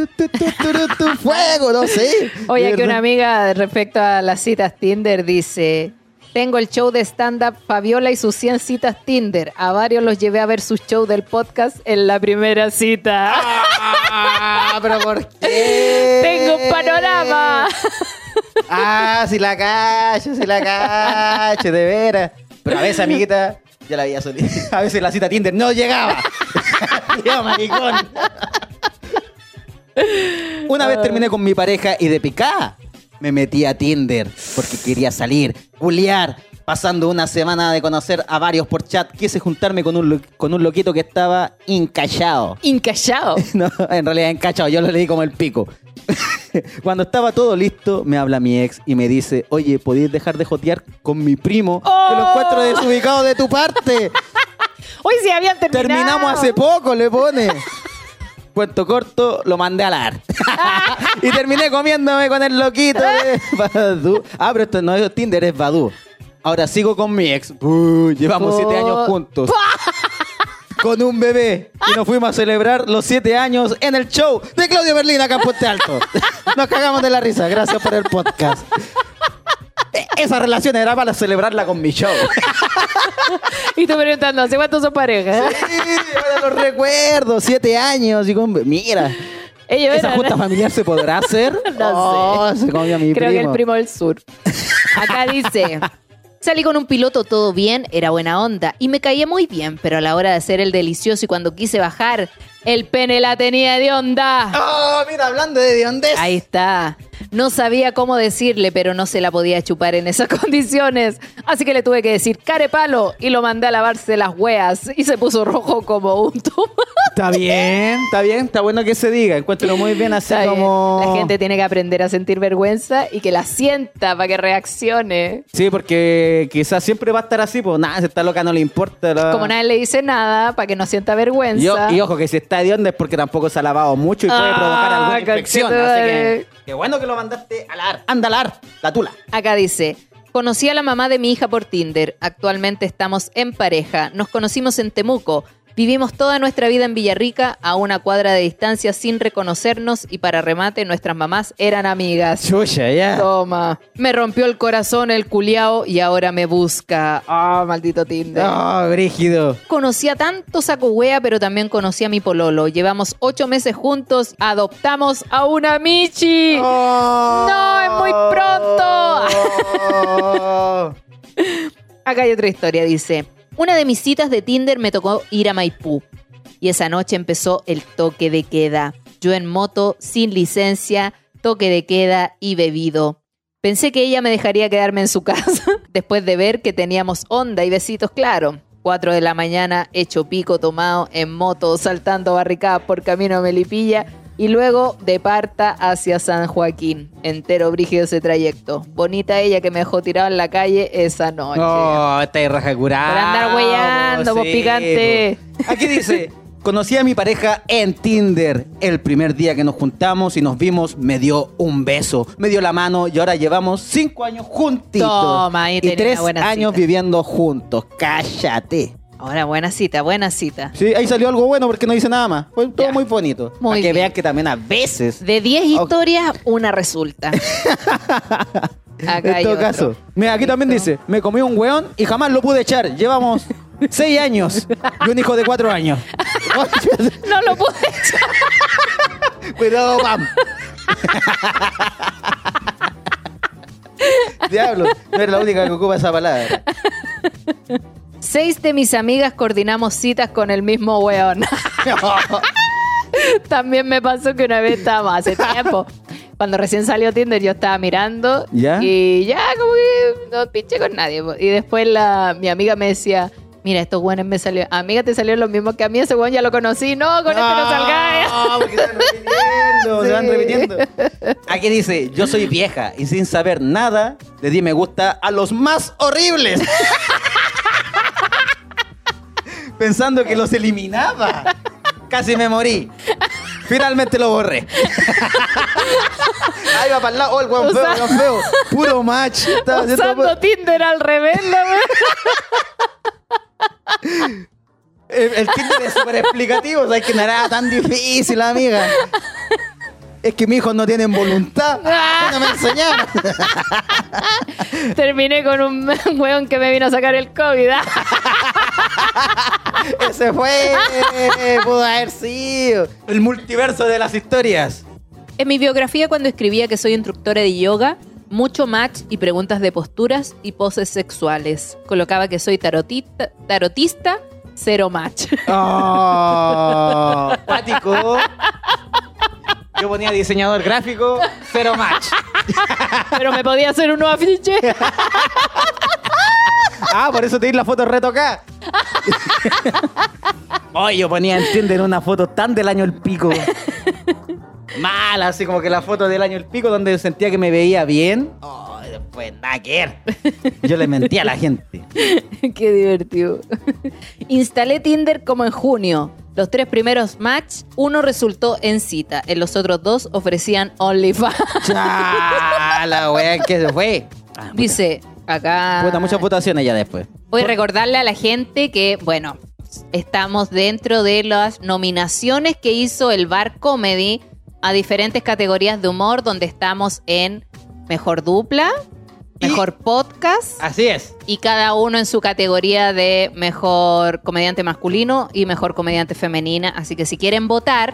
tu, fuego, no sé. Oye, que una amiga respecto a las citas Tinder dice, tengo el show de stand-up Fabiola y sus 100 citas Tinder. A varios los llevé a ver su show del podcast en la primera cita. Ah, pero ¿por qué? Tengo un panorama. Ah, si la cacho, si la cacho, de veras. Pero a veces, amiguita, ya la veía solita. A veces la cita Tinder no llegaba. Tío, maricón. Una vez terminé con mi pareja y de picada me metí a Tinder porque quería salir, culiar. Pasando una semana de conocer a varios por chat, quise juntarme con un, con un loquito que estaba encallado. Incallado. No, en realidad encachado, yo lo leí como el pico. Cuando estaba todo listo, me habla mi ex y me dice, oye, ¿podéis dejar de jotear con mi primo? Que lo encuentro desubicado de tu parte. Hoy sí habían terminado. Terminamos hace poco, le pone. Cuento corto, lo mandé a la y terminé comiéndome con el loquito de Badoo. Ah, pero esto no es Tinder, es Badoo. Ahora sigo con mi ex. Uh, llevamos siete Oh. años juntos. Con un bebé. Y nos fuimos a celebrar los siete años en el show de Claudio Berlín acá en Puente Alto. Nos cagamos de la risa. Gracias por el podcast. E- Esa relación era para celebrarla con mi show. Y tú preguntando, ¿hace cuánto son pareja? Sí, ahora los recuerdo. Siete años. Y con... Mira. Ellos ¿Esa eran- junta familiar se podrá hacer? No Oh, sé. Se comió a mi Creo que el primo del sur. Acá dice. Salí con un piloto todo bien, era buena onda y me caía muy bien, pero a la hora de hacer el delicioso y cuando quise bajar, el pene la tenía de onda. Oh, mira, hablando de hondez. Ahí está. No sabía cómo decirle, pero no se la podía chupar en esas condiciones. Así que le tuve que decir carepalo y lo mandé a lavarse las hueas y se puso rojo como un tomate. Está bien, está bien, está bueno que se diga. Encuentro muy bien así Está bien. como. La gente tiene que aprender a sentir vergüenza y que la sienta para que reaccione. Sí, porque quizás siempre va a estar así, pues nada, si está loca no le importa. la- Como nadie le dice nada, para que no sienta vergüenza. Y, ojo, que si está de onda es porque tampoco se ha lavado mucho y puede Ah, provocar alguna infección. Así que, qué bueno que lo mandaste a la AR. Anda a la AR, la tula. Acá dice, conocí a la mamá de mi hija por Tinder. Actualmente estamos en pareja. Nos conocimos en Temuco. Vivimos toda nuestra vida en Villarrica, a una cuadra de distancia sin reconocernos y para remate nuestras mamás eran amigas. Chucha, ya. Toma. Me rompió el corazón el culiao y ahora me busca. Ah, maldito Tinder. No, brígido. Conocí a tanto saco wea, pero también conocí a mi pololo. Llevamos ocho meses juntos, adoptamos a una Michi. No, es muy pronto. Acá hay otra historia, dice. Una de mis citas de Tinder me tocó ir a Maipú. Y esa noche empezó el toque de queda. Yo en moto, sin licencia, toque de queda y bebido. Pensé que ella me dejaría quedarme en su casa, después de ver que teníamos onda y besitos, claro. 4 de la mañana, hecho pico tomado, en moto, saltando barricadas por camino a Melipilla, y luego de Parta hacia San Joaquín. Entero brígido ese trayecto. Bonita ella que me dejó tirado en la calle esa noche. Oh, está ahí raja curada. Por andar hueando, vos picante. po. Aquí dice, conocí a mi pareja en Tinder. El primer día que nos juntamos y nos vimos, me dio un beso, me dio la mano y ahora llevamos cinco años juntitos. Toma, y tres buena años cita. viviendo juntos. Cállate. Ahora, buena cita, buena cita. Sí, ahí salió algo bueno porque no dice nada más. Fue todo Ya. muy bonito. Muy Para que bien. vean que también a veces, De 10 Ok. historias, una resulta. Acá hay en todo otro. caso. Mira, aquí también Listo. dice, me comí un weón y jamás lo pude echar. Llevamos seis años y un hijo de cuatro años. No lo pude echar. Cuidado, pam. Diablo, no eres la única que ocupa esa palabra. Seis de mis amigas coordinamos citas con el mismo weón. También me pasó que una vez estábamos hace tiempo. Cuando recién salió Tinder, yo estaba mirando ¿Ya? y ya como que no pinché con nadie. Y después la, mi amiga me decía, mira, estos weones me salió. Amiga, te salió lo mismo que a mí, ese weón ya lo conocí. No, con este no salgáis. No, porque se van repitiendo, se van Sí. repitiendo. Aquí dice, yo soy vieja y sin saber nada, le di me gusta a los más horribles. Pensando que los eliminaba. Casi me morí. Finalmente lo borré. Ahí va para el lado. Oh, el weón feo, el weón feo. Puro match. Estaba Usando Tinder al revés, weón. El, el Tinder es súper explicativo, o sea, es que no era tan difícil, amiga. Es que mis hijos no tienen voluntad. No me enseñaron. Terminé con un weón que me vino a sacar el COVID. Ese fue. Pudo haber sido. El multiverso de las historias. En mi biografía, cuando escribía que soy instructora de yoga, mucho match y preguntas de posturas y poses sexuales. Colocaba que soy tarotista, tarotista cero match. Oh, cuático. Yo ponía diseñador gráfico, cero match. Pero me podía hacer unos afiches. Ah, por eso te di la foto retocada. Oye, yo ponía en Tinder una foto tan del año el pico. Mala, así como que la foto del año el pico donde sentía que me veía bien. Oh, después nada que ver. Yo le mentía a la gente. Qué divertido. Instalé Tinder como en junio. Los tres primeros match, uno resultó en cita. En los otros dos ofrecían OnlyFans. Ya, la wea que se fue. Ah, Dice, acá... Puta, muchas votaciones ya después. Voy a recordarle a la gente que, bueno, estamos dentro de las nominaciones que hizo el Bar Comedy a diferentes categorías de humor, donde estamos en Mejor Dupla, Y- Mejor Podcast Así es. y cada uno en su categoría de Mejor Comediante Masculino y Mejor Comediante Femenina. Así que si quieren votar,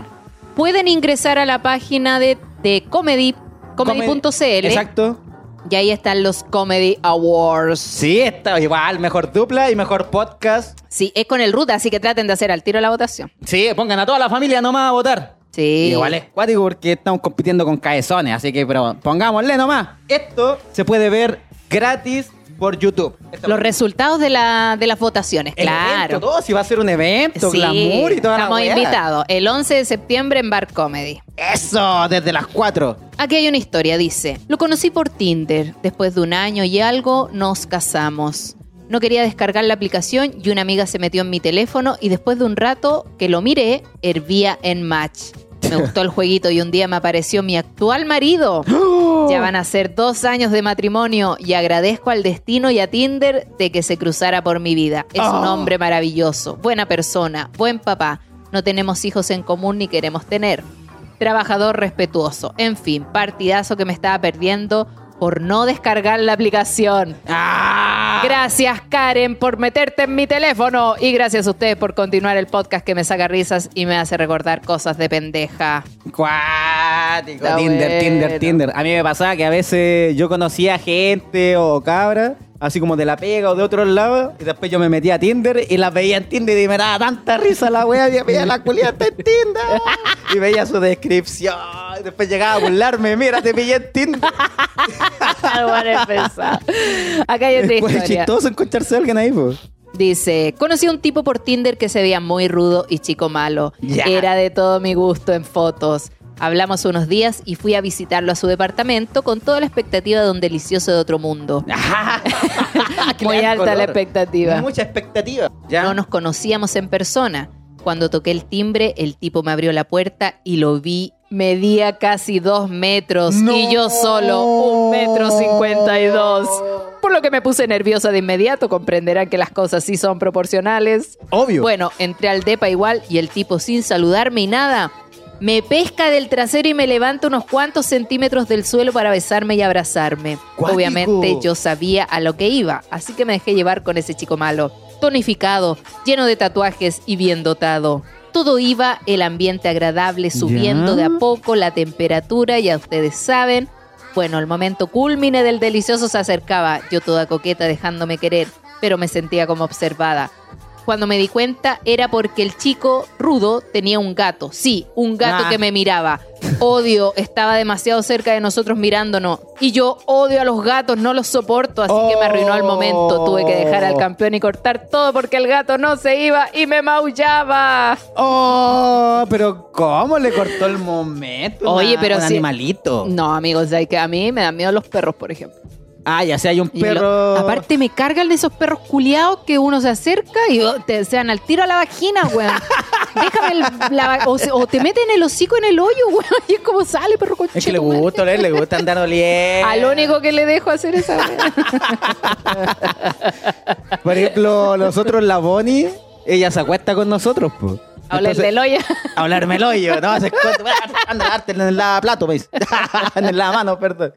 pueden ingresar a la página de, de comedy, comedy.cl Exacto. y ahí están los Comedy Awards. Sí, está igual. Mejor dupla y mejor podcast. Sí, es con el ruta, así que traten de hacer al tiro la votación. Sí, pongan a toda la familia nomás a votar. Sí. Igual es cuático porque estamos compitiendo con caezones, así que pero pongámosle nomás. Esto se puede ver gratis por YouTube. Los resultados de, la, de las votaciones, el claro. evento, todo, si va a ser un evento, Sí, glamour y toda Estamos invitados el 11 de septiembre en Bar Comedy. Eso, desde las 4. Aquí hay una historia, dice. Lo conocí por Tinder. Después de un año y algo, nos casamos. No quería descargar la aplicación y una amiga se metió en mi teléfono y después de un rato que lo miré, hervía en match. Me gustó el jueguito y un día me apareció mi actual marido. Ya van a ser dos años de matrimonio y agradezco al destino y a Tinder de que se cruzara por mi vida. Es un Oh. hombre maravilloso, buena persona, buen papá. No tenemos hijos en común ni queremos tener. Trabajador respetuoso. En fin, partidazo que me estaba perdiendo por no descargar la aplicación. ¡Ah! Gracias Karen por meterte en mi teléfono y gracias a ustedes por continuar el podcast que me saca risas y me hace recordar cosas de pendeja. Cuático. Tinder, bueno. Tinder, Tinder. A mí me pasaba que a veces yo conocía gente o cabra, así como de la pega o de otros lados, y después yo me metía a Tinder y las veía en Tinder y me daba tanta risa la wea, y veía la culiata en Tinder. Y veía su descripción. Y después llegaba a burlarme, mira, te pillé en Tinder. Acá hay otra Después es historia. chistoso encontrarse a alguien ahí, pues. Dice, conocí a un tipo por Tinder que se veía muy rudo y chico malo. Era de todo mi gusto en fotos. Hablamos unos días y fui a visitarlo a su departamento con toda la expectativa de un delicioso de otro mundo. Muy alta la expectativa. Mucha expectativa. Ya. No nos conocíamos en persona. Cuando toqué el timbre, el tipo me abrió la puerta y lo vi. Medía casi dos metros y yo solo un metro cincuenta y dos. Por lo que me puse nerviosa de inmediato, comprenderán que las cosas sí son proporcionales. Obvio. Bueno, entré al depa igual y el tipo sin saludarme y nada, me pesca del trasero y me levanta unos cuantos centímetros del suelo para besarme y abrazarme. Obviamente yo sabía a lo que iba, así que me dejé llevar con ese chico malo, tonificado, lleno de tatuajes y bien dotado. Todo iba, el ambiente agradable, subiendo ¿Ya? de a poco la temperatura, ya ustedes saben. Bueno, el momento culmine del delicioso se acercaba, yo toda coqueta dejándome querer, pero me sentía como observada. Cuando me di cuenta era porque el chico rudo tenía un gato, sí, un gato Ah. que me miraba. Odio, estaba demasiado cerca de nosotros mirándonos. Y yo odio a los gatos, no los soporto, así que me arruinó el momento. Tuve que dejar al campeón y cortar todo porque el gato no se iba y me maullaba. Oh, pero ¿cómo le cortó el momento? Oye, pero un si- animalito. No, amigos, hay que a mí me dan miedo los perros, por ejemplo. Ah, ya sea, hay un lo- perro. aparte me cargan de esos perros culiados que uno se acerca y oh, te se dan al tiro a la vagina, weón. Déjame el- la o, se- o te meten el hocico en el hoyo, weón. Y es como sale, perro coche. Es que le gusta, le, le gusta andar oliendo. Al único que le dejo hacer esa weón. Por ejemplo, nosotros, la Bonnie, ella se acuesta con nosotros, pues. Hablar del hoyo. Hablarme el hoyo, ¿no? Se esconde, anda, darte en el lavaplato, me dice. en el lavamano, perdón.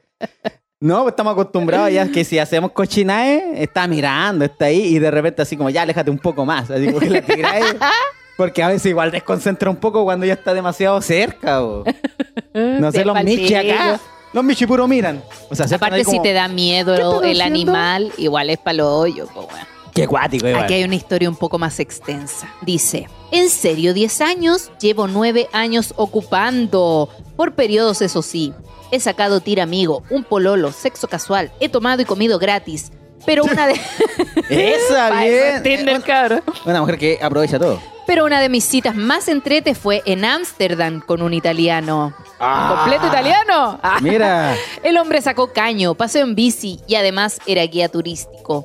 No, pues estamos acostumbrados ya que si hacemos cochinaje, está mirando, está ahí y de repente así como, ya, aléjate un poco más. Así como que la tiráis. Porque a veces igual desconcentra un poco cuando ya está demasiado cerca. o. No sé, los michi acá. Los michi puro miran. O sea, se Aparte, si te da miedo ¿Qué estás el haciendo? animal, igual es para los hoyos, pues. Qué cuático, igual. Aquí hay una historia un poco más extensa. Dice, en serio, 10 años, llevo 9 años ocupando, por periodos eso sí. He sacado tira amigo, un pololo, sexo casual, he tomado y comido gratis. Pero una de... Esa, bien. es Tinder, cabrón. Una mujer que aprovecha todo. Pero una de mis citas más entrete fue en Ámsterdam con un italiano. ¿Completo italiano? Ah. Mira. El hombre sacó caño, paseo en bici y además era guía turístico.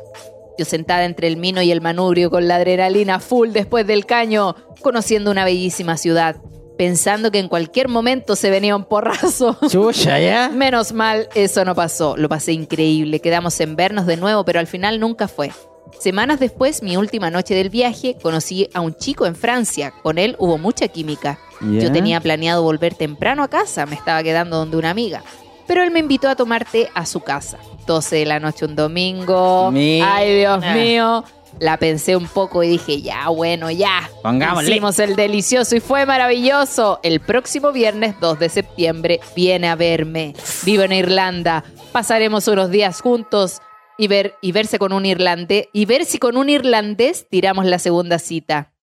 Yo sentada entre el mino y el manubrio con la adrenalina full después del caño, conociendo una bellísima ciudad, pensando que en cualquier momento se venía un porrazo. Chucha, ¿ya? Menos mal, eso no pasó. Lo pasé increíble. Quedamos en vernos de nuevo, pero al final nunca fue. Semanas después, mi última noche del viaje, conocí a un chico en Francia. Con él hubo mucha química. Yo tenía planeado volver temprano a casa, me estaba quedando donde una amiga. Pero él me invitó a tomar té a su casa. 12 de la noche un domingo. Mira. Ay, Dios mío. La pensé un poco y dije, ya, bueno, ya. Pongámosle. Hicimos el delicioso y fue maravilloso. El próximo viernes 2 de septiembre viene a verme. Vivo en Irlanda. Pasaremos unos días juntos y ver y verse con un irlandés y ver si con un irlandés tiramos la segunda cita.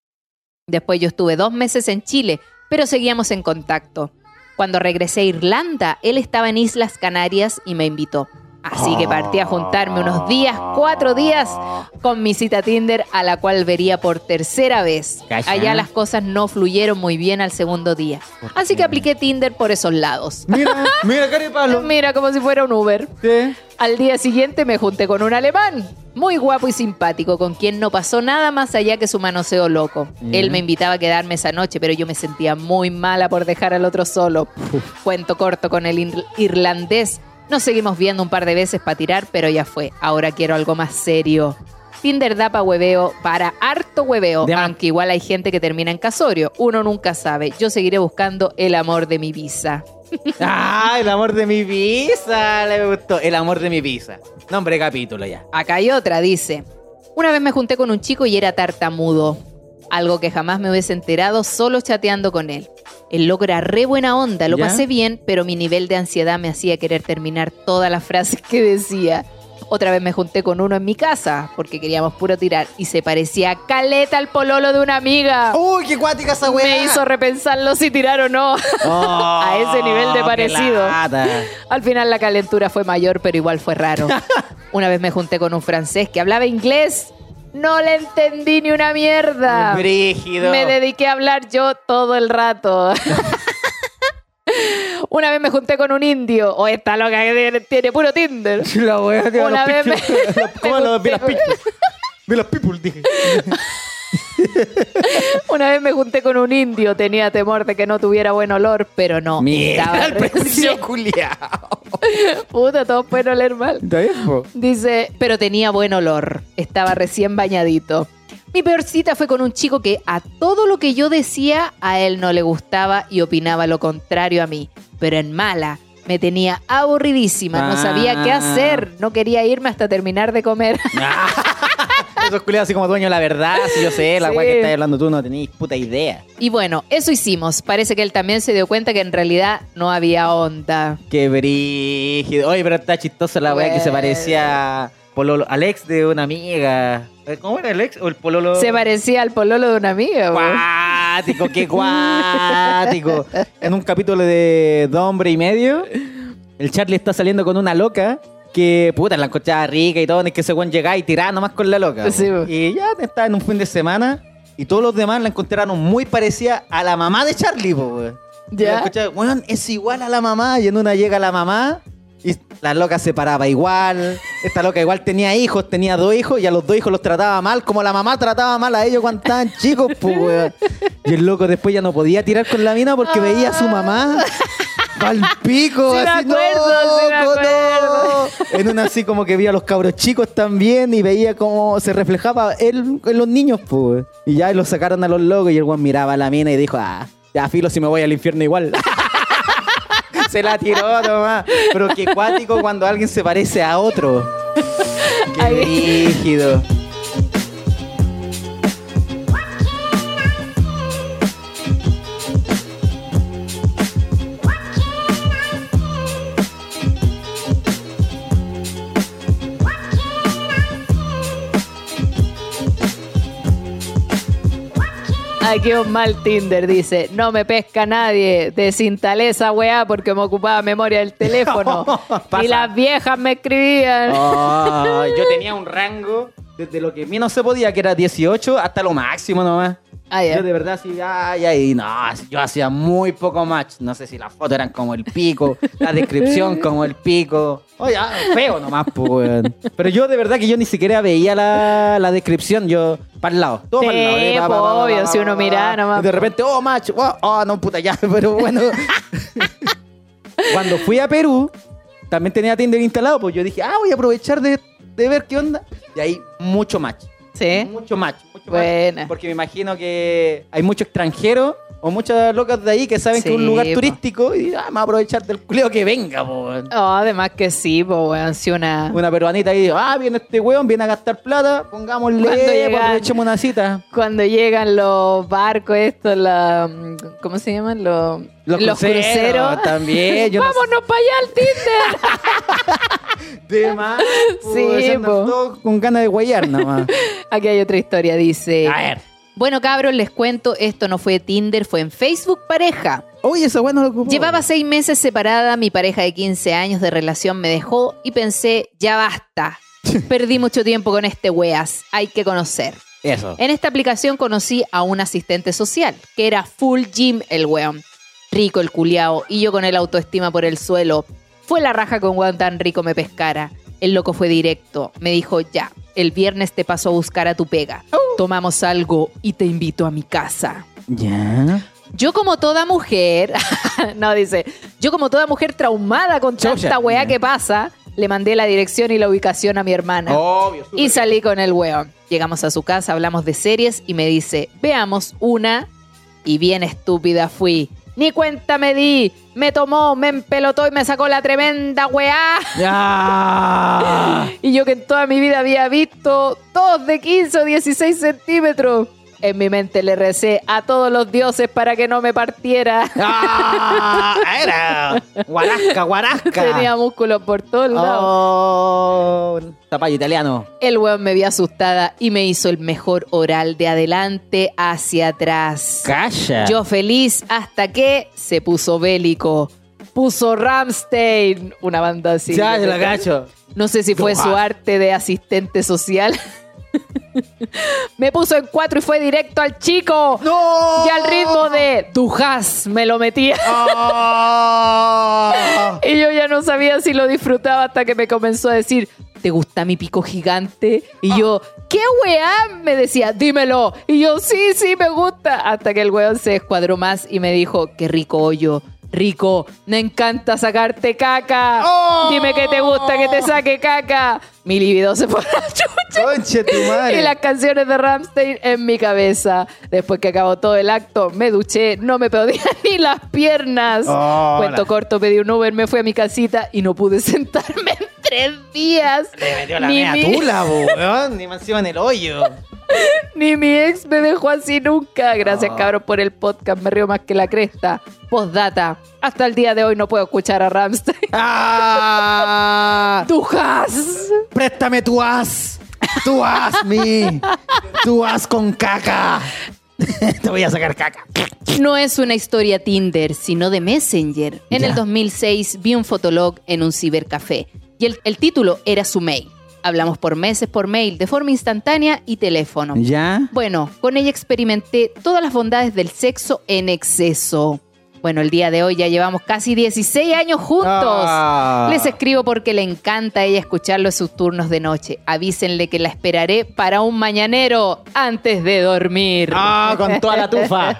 Después yo estuve dos meses en Chile, pero seguíamos en contacto. Cuando regresé a Irlanda, él estaba en Islas Canarias y me invitó. Así que partí a juntarme unos días, cuatro días, con mi cita Tinder, a la cual vería por tercera vez. Cacha. Allá las cosas no fluyeron muy bien al segundo día. Así que apliqué Tinder por esos lados. Mira, mira, Cari Pablo. Mira, como si fuera un Uber. Sí. Al día siguiente me junté con un alemán, muy guapo y simpático, con quien no pasó nada más allá que su manoseo loco. Él me invitaba a quedarme esa noche, pero yo me sentía muy mala por dejar al otro solo. Cuento corto con el ir- irlandés. Nos seguimos viendo un par de veces para tirar, pero ya fue. Ahora quiero algo más serio. Tinder da pa' hueveo, para harto hueveo, De aunque igual hay gente que termina en casorio. Uno nunca sabe. Yo seguiré buscando el amor de mi visa. Ah, el amor de mi visa. Le gustó. El amor de mi visa. Nombre de capítulo ya. Acá hay otra, dice. Una vez me junté con un chico y era tartamudo. Algo que jamás me hubiese enterado solo chateando con él. El loco era re buena onda, lo ¿Ya? pasé bien, pero mi nivel de ansiedad me hacía querer terminar todas las frases que decía. Otra vez me junté con uno en mi casa, porque queríamos puro tirar, y se parecía a caleta al pololo de una amiga. ¡Uy, qué cuática esa weá! me hizo repensarlo si tirar o no. Oh, a ese nivel de parecido. Al final la calentura fue mayor, pero igual fue raro. Una vez me junté con un francés que hablaba inglés. No le entendí ni una mierda. Brígido. Me dediqué a hablar yo todo el rato. Una vez me junté con un indio. O esta loca que tiene, puro Tinder. La tiene Una vez me-. ¿Cómo los vi las people? Vi las people, dije. Una vez me junté con un indio, tenía temor de que no tuviera buen olor, pero no. Estaba el recién- culiao. Puta, todos pueden oler mal. Dice, pero tenía buen olor. Estaba recién bañadito. Mi peor cita fue con un chico que a todo lo que yo decía a él no le gustaba y opinaba lo contrario a mí. Pero en mala. Me tenía aburridísima, no sabía qué Ah. hacer, no quería irme hasta terminar de comer. Esos culiados así como dueño de la verdad. Si yo sé, la weá que estás hablando tú no tenéis puta idea. Y bueno, eso hicimos. Parece que él también se dio cuenta que en realidad no había onda. Qué brígido. Oye, pero está chistosa la weá que se parecía pololo, al ex de una amiga. Eh, ¿Cómo era el ex? ¿O el pololo? Se parecía al pololo de una amiga. güey. Cuático, qué cuático. En un capítulo de Dos Hombre y Medio, el Charlie está saliendo con una loca que, puta, la encontraba rica y todo, es que ese weón llegaba y tiraba nomás con la loca. Sí, po. po. y ya estaba en un fin de semana y todos los demás la encontraron muy parecida a la mamá de Charlie, po, weón. Ya. weón, es igual a la mamá. Y en una llega la mamá y la loca se paraba igual. Esta loca igual tenía hijos, tenía dos hijos y a los dos hijos los trataba mal, como la mamá trataba mal a ellos cuando estaban chicos, pues, weón. Y el loco después ya no podía tirar con la mina porque veía a su mamá. Al pico, Sí así, acuerdo, sí no, acuerdo. no. En una así como que veía a los cabros chicos también y veía cómo se reflejaba él en los niños, pues. Y ya los sacaron a los locos y el weón miraba a la mina y dijo, ah, ya filo si me voy al infierno igual. se la tiró nomás. Pero qué cuático cuando alguien se parece a otro. Qué rígido. Aquí un mal Tinder dice, no me pesca nadie, desinstalé esa weá porque me ocupaba memoria del teléfono. Y las viejas me escribían. Oh, yo tenía un rango desde lo que menos se podía, que era 18, hasta lo máximo nomás. Ah. Yo de verdad sí, ay, ay, no, yo hacía muy poco match. No sé si las fotos eran como el pico, la descripción como el pico. Oye, ah, feo nomás, pues. Pero yo de verdad que yo ni siquiera veía la, la descripción, yo para el lado. Todo Sí, para el lado. eh, pa, pa, pa, pa, obvio, si uno pa. nomás, Y de repente, oh, match, oh, oh, no, puta, ya, pero bueno. Cuando fui a Perú, también tenía Tinder instalado, pues yo dije, ah, voy a aprovechar de, de ver qué onda. Y ahí mucho match. Sí. Mucho match. Mucho Buena. match. Porque me imagino que hay muchos extranjeros o muchas locas de ahí que saben que es un lugar po. turístico y ah, me voy a aprovechar del culeo que venga, po. Oh, además que sí, pues weón, si una... Una peruanita ahí, ah, viene este weón, viene a gastar plata, pongámosle, ¿Cuándo pues, llegan? aprovechemos una cita. Cuando llegan los barcos estos, la... ¿Cómo se llaman? Los, Los, cruceros, también. Yo no Vámonos para allá al Tinder. sé de más, po, Sí, po. con ganas de guayar nomás. Aquí hay otra historia, dice... a ver. Bueno, cabros, les cuento, esto no fue Tinder, fue en Facebook Pareja. Oye, esa weón no lo ocupó. Llevaba seis meses separada, mi pareja de 15 años de relación me dejó y pensé, ya basta. Perdí mucho tiempo con este weas, hay que conocer. Eso. En esta aplicación conocí a un asistente social, que era full gym el weón. Rico el culiao, y yo con el autoestima por el suelo. Fue la raja con weón tan rico me pescara. El loco fue directo, me dijo, ya, el viernes te paso a buscar a tu pega. Tomamos algo y te invito a mi casa. Ya. Yo como toda mujer, no dice, yo como toda mujer traumada con tanta weá que pasa, le mandé la dirección y la ubicación a mi hermana. Obvio, y salí con el weón. Llegamos a su casa, hablamos de series y me dice, veamos una. Y bien estúpida fui. Ni cuenta me di. Me tomó, me empelotó y me sacó la tremenda weá. Y yo que en toda mi vida había visto dos de 15 o 16 centímetros. En mi mente le recé a todos los dioses para que no me partiera. Ah, era guarasca, guarasca. Tenía músculos por todos lados. Oh, zapallo italiano. El weón me vio asustada y me hizo el mejor oral de adelante hacia atrás. Calla. Yo feliz hasta que se puso bélico. Puso Ramstein, una banda así. ya, yo la cacho. No sé si fue su arte de asistente social. me puso en cuatro y fue directo al chico. ¡No! Y al ritmo de Dujas me lo metía. Ah. Y yo ya no sabía si lo disfrutaba hasta que me comenzó a decir, ¿te gusta mi pico gigante? Y yo, ¿qué weá? Me decía, dímelo. Y yo, sí, sí, me gusta. Hasta que el weón se escuadró más y me dijo, qué rico hoyo. Rico, me encanta sacarte caca. ¡Oh! Dime que te gusta que te saque caca. Mi libido se fue a la chucha. Conche tu madre. Y las canciones de Ramstein en mi cabeza. Después que acabó todo el acto, me duché, no me podía ni las piernas. Cuento corto, pedí un Uber, me fui a mi casita y no pude sentarme en tres días. Le metió la Ni mea mi- tula, weón. Ni más en el hoyo. Ni mi ex me dejó así nunca. Gracias, Ah. cabros, por el podcast. Me río más que la cresta. Postdata. Hasta el día de hoy no puedo escuchar a Ramstein. ¡Ah! ¡Tujas! Préstame tu as. Tu as, mi. Tu as con caca. Te voy a sacar caca. No es una historia Tinder, sino de Messenger. En Ya. el 2006 vi un fotolog en un cibercafé y el, el título era su mail. Hablamos por meses por mail, de forma instantánea y teléfono. ¿Ya? Bueno, con ella experimenté todas las bondades del sexo en exceso. Bueno, el día de hoy ya llevamos casi 16 años juntos. Ah. Les escribo porque le encanta a ella escucharlo en sus turnos de noche. Avísenle que la esperaré para un mañanero antes de dormir. Ah, con toda la tufa.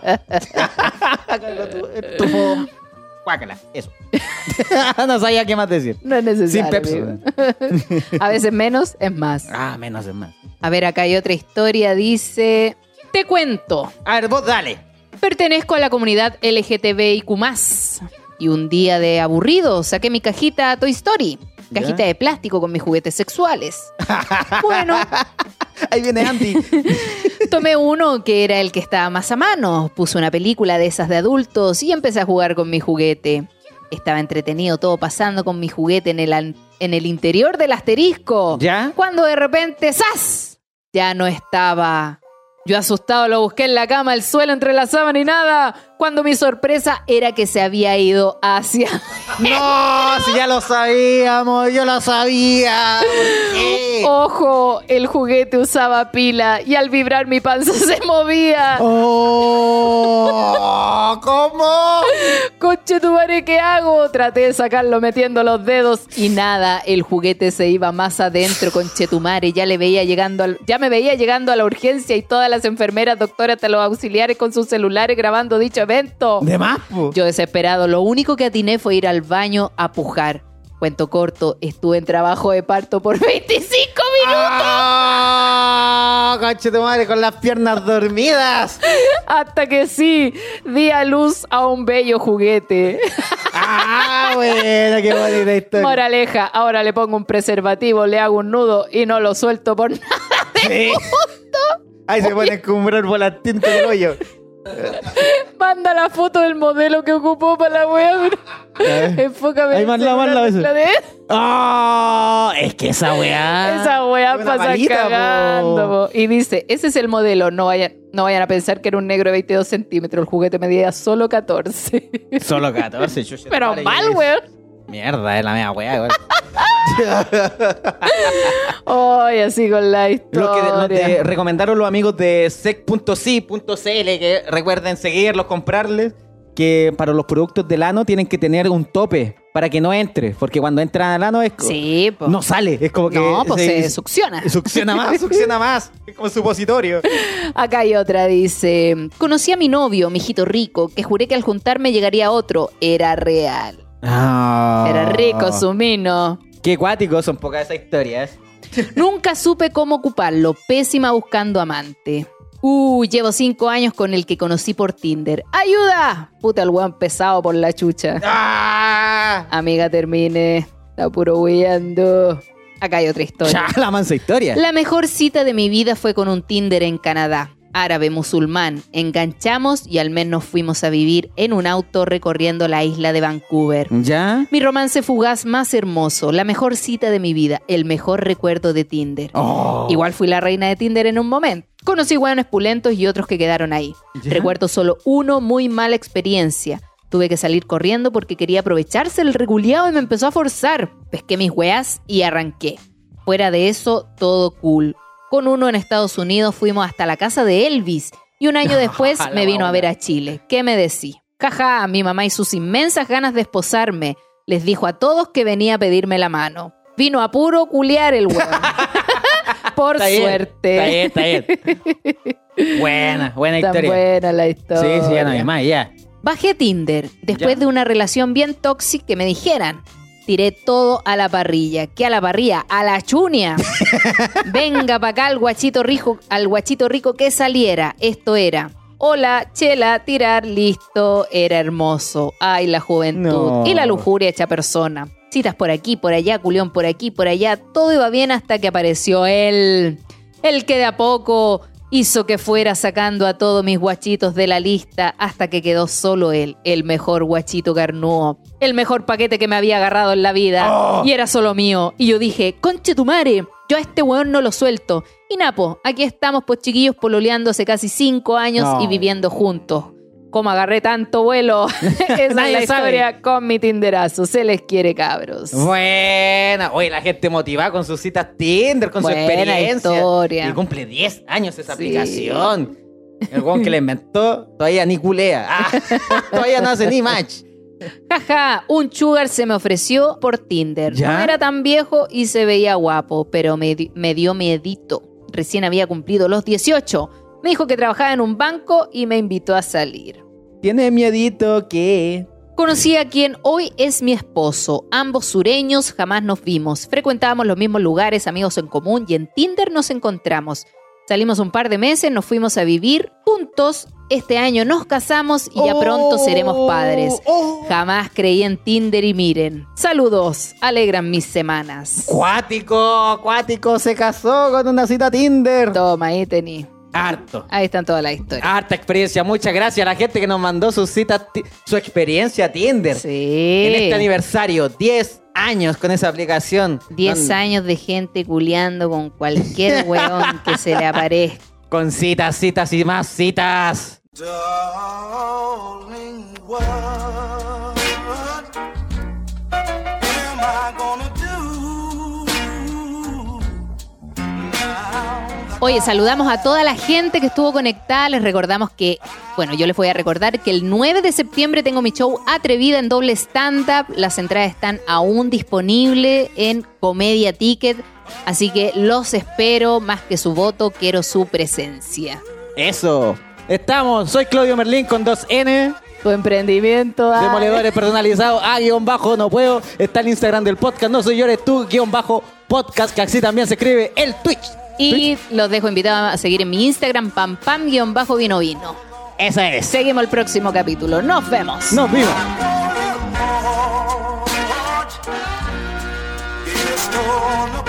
Guácala, eso. no sabía qué más decir. No es necesario. Sin Pepsi. A veces menos es más. Ah, menos es más. A ver, acá hay otra historia. Dice: Te cuento. A ver, vos dale. Pertenezco a la comunidad LGTBIQ. Y un día de aburrido saqué mi cajita Toy Story. Cajita Ya. de plástico con mis juguetes sexuales. bueno, Ahí viene Andy. tomé uno que era el que estaba más a mano. Puse una película de esas de adultos y empecé a jugar con mi juguete. Estaba entretenido todo pasando con mi juguete en el, en el interior del asterisco. ¿Ya? Cuando de repente, ¡zas! Ya no estaba. Yo asustado lo busqué en la cama, el suelo entre la sábana y nada. Cuando mi sorpresa era que se había ido hacia. No, si ya lo sabíamos, yo lo sabía. Ojo, el juguete usaba pila y al vibrar mi panza se movía. Oh, ¿Cómo? Coche tu madre, ¿qué hago? Traté de sacarlo metiendo los dedos y nada, el juguete se iba más adentro con Chetumare. Ya le veía llegando al- ya me veía llegando a la urgencia y todas las enfermeras, doctoras, hasta los auxiliares con sus celulares grabando dicho evento. De más, po. Yo desesperado, lo único que atiné fue ir al baño a pujar. Cuento corto, estuve en trabajo de parto por 25 minutos ¡Ah! Conche tu madre, con las piernas dormidas. hasta que sí, di a luz a un bello juguete. ¡Ah, bueno! ¡Qué bonita historia! Moraleja, ahora le pongo un preservativo, le hago un nudo y no lo suelto por nada. Sí. Ahí se pone a escumbrar volantín con el hoyo. Manda la foto del modelo que ocupó para la wea. Enfócame. Ahí manda eso. la de- ¡Ah! Es que esa weá. Esa wea Una pasa palita, cagando. po. po. Y dice, ese es el modelo, no vayan, no vayan a pensar que era un negro de 22 centímetros, el juguete medía solo 14. Solo 14, chucha. Pero mal, weón. Mierda, es la media weá, weón. Ay, así con la Lo historia. que lo recomendaron los amigos de sec.si.cl, que recuerden seguirlos, comprarles, que para los productos del ano tienen que tener un tope para que no entre, porque cuando entran al ano es Sí, po. no sale, es como que No, pues se succiona. Succiona más, succiona más, es como supositorio. Acá hay otra, dice, conocí a mi novio, mijito rico, que juré que al juntarme llegaría otro. Era real. Ah. Era rico su mino. Qué cuáticos son pocas esas historias. Nunca supe cómo ocuparlo. Pésima buscando amante. Uh, llevo cinco años con el que conocí por Tinder. ¡Ayuda! Puta, el weón pesado por la chucha. ¡Ah! Amiga, termine. Está puro huyendo. Acá hay otra historia. Ya, la mansa historia. La mejor cita de mi vida fue con un Tinder en Canadá. Árabe musulmán. Enganchamos y al menos fuimos a vivir en un auto recorriendo la isla de Vancouver. ¿Ya? Mi romance fugaz más hermoso, la mejor cita de mi vida, el mejor recuerdo de Tinder. Oh. Igual fui la reina de Tinder en un momento. Conocí hueones pulentos y otros que quedaron ahí. ¿Ya? Recuerdo solo uno, muy mala experiencia. Tuve que salir corriendo porque quería aprovecharse el reguleado y me empezó a forzar. Pesqué mis weas y arranqué. Fuera de eso, todo cool. Con uno en Estados Unidos fuimos hasta la casa de Elvis y un año después me vino a ver a Chile. ¿Qué me decí? Jaja, mi mamá y sus inmensas ganas de esposarme. Les dijo a todos que venía a pedirme la mano. Vino a puro culiar el weón. Por Está suerte. Está bien, está bien. buena, buena Tan historia. buena la historia. Sí, sí, ya no hay más, ya. Bajé Tinder después Ya. de una relación bien tóxica que me dijeran. Tiré todo a la parrilla. ¿Qué a la parrilla? A la chunia. Venga para acá al guachito rico, al guachito rico que saliera. Esto era. Hola, chela, tirar, listo. Era hermoso. Ay, la juventud. No. Y la lujuria hecha persona. Citas por aquí, por allá, culión por aquí, por allá. Todo iba bien hasta que apareció él. El que de a poco hizo que fuera sacando a todos mis guachitos de la lista hasta que quedó solo él, el mejor guachito carnúo, el mejor paquete que me había agarrado en la vida. Y era solo mío. Y yo dije, conche tu madre, yo a este weón no lo suelto. Y Napo, aquí estamos pues chiquillos pololeando hace casi cinco años No. y viviendo juntos. Como agarré tanto vuelo, esa es la sabe. historia con mi tinderazo. Se les quiere, cabros. Buena. Oye, la gente motivada con sus citas Tinder, con Buena su experiencia. historia. Y cumple 10 años esa Sí. aplicación. El weón que la inventó todavía ni culea. Ah, todavía no hace ni match. Jaja, un sugar se me ofreció por Tinder. ¿Ya? No era tan viejo y se veía guapo, pero me, me dio miedito. Recién había cumplido los 18. Me dijo que trabajaba en un banco y me invitó a salir. Tiene miedito que. Conocí a quien hoy es mi esposo. Ambos sureños, jamás nos vimos. Frecuentábamos los mismos lugares, amigos en común y en Tinder nos encontramos. Salimos un par de meses, nos fuimos a vivir juntos. Este año nos casamos y ya pronto seremos padres. Oh. Jamás creí en Tinder y miren. Saludos, alegran mis semanas. Cuático, cuático, se casó con una cita Tinder. Toma, ahí tení. Harto. Ahí están todas las historias. Harta experiencia. Muchas gracias a la gente que nos mandó sus citas, su experiencia Tinder. Sí. En este aniversario, 10 años con esa aplicación. 10 Con- años de gente culeando con cualquier weón que se le aparezca. Con citas, citas y más citas. Darling, Oye, saludamos a toda la gente que estuvo conectada. Les recordamos que, bueno, yo les voy a recordar que el 9 de septiembre tengo mi show Atrevida en doble stand-up. Las entradas están aún disponibles en Comedia Ticket. Así que los espero, más que su voto, quiero su presencia. Eso. Estamos. Soy Claudio Merlín con 2N. Tu emprendimiento. dale. Demoledores personalizados. A guion bajo no puedo. Está el Instagram del podcast. No soy yo, eres tú. Guión bajo podcast. Que así también se escribe el Twitch. Y los dejo invitados a seguir en mi Instagram, pam pam guion bajo vino vino. Esa es. Seguimos el próximo capítulo. Nos vemos. Nos gonna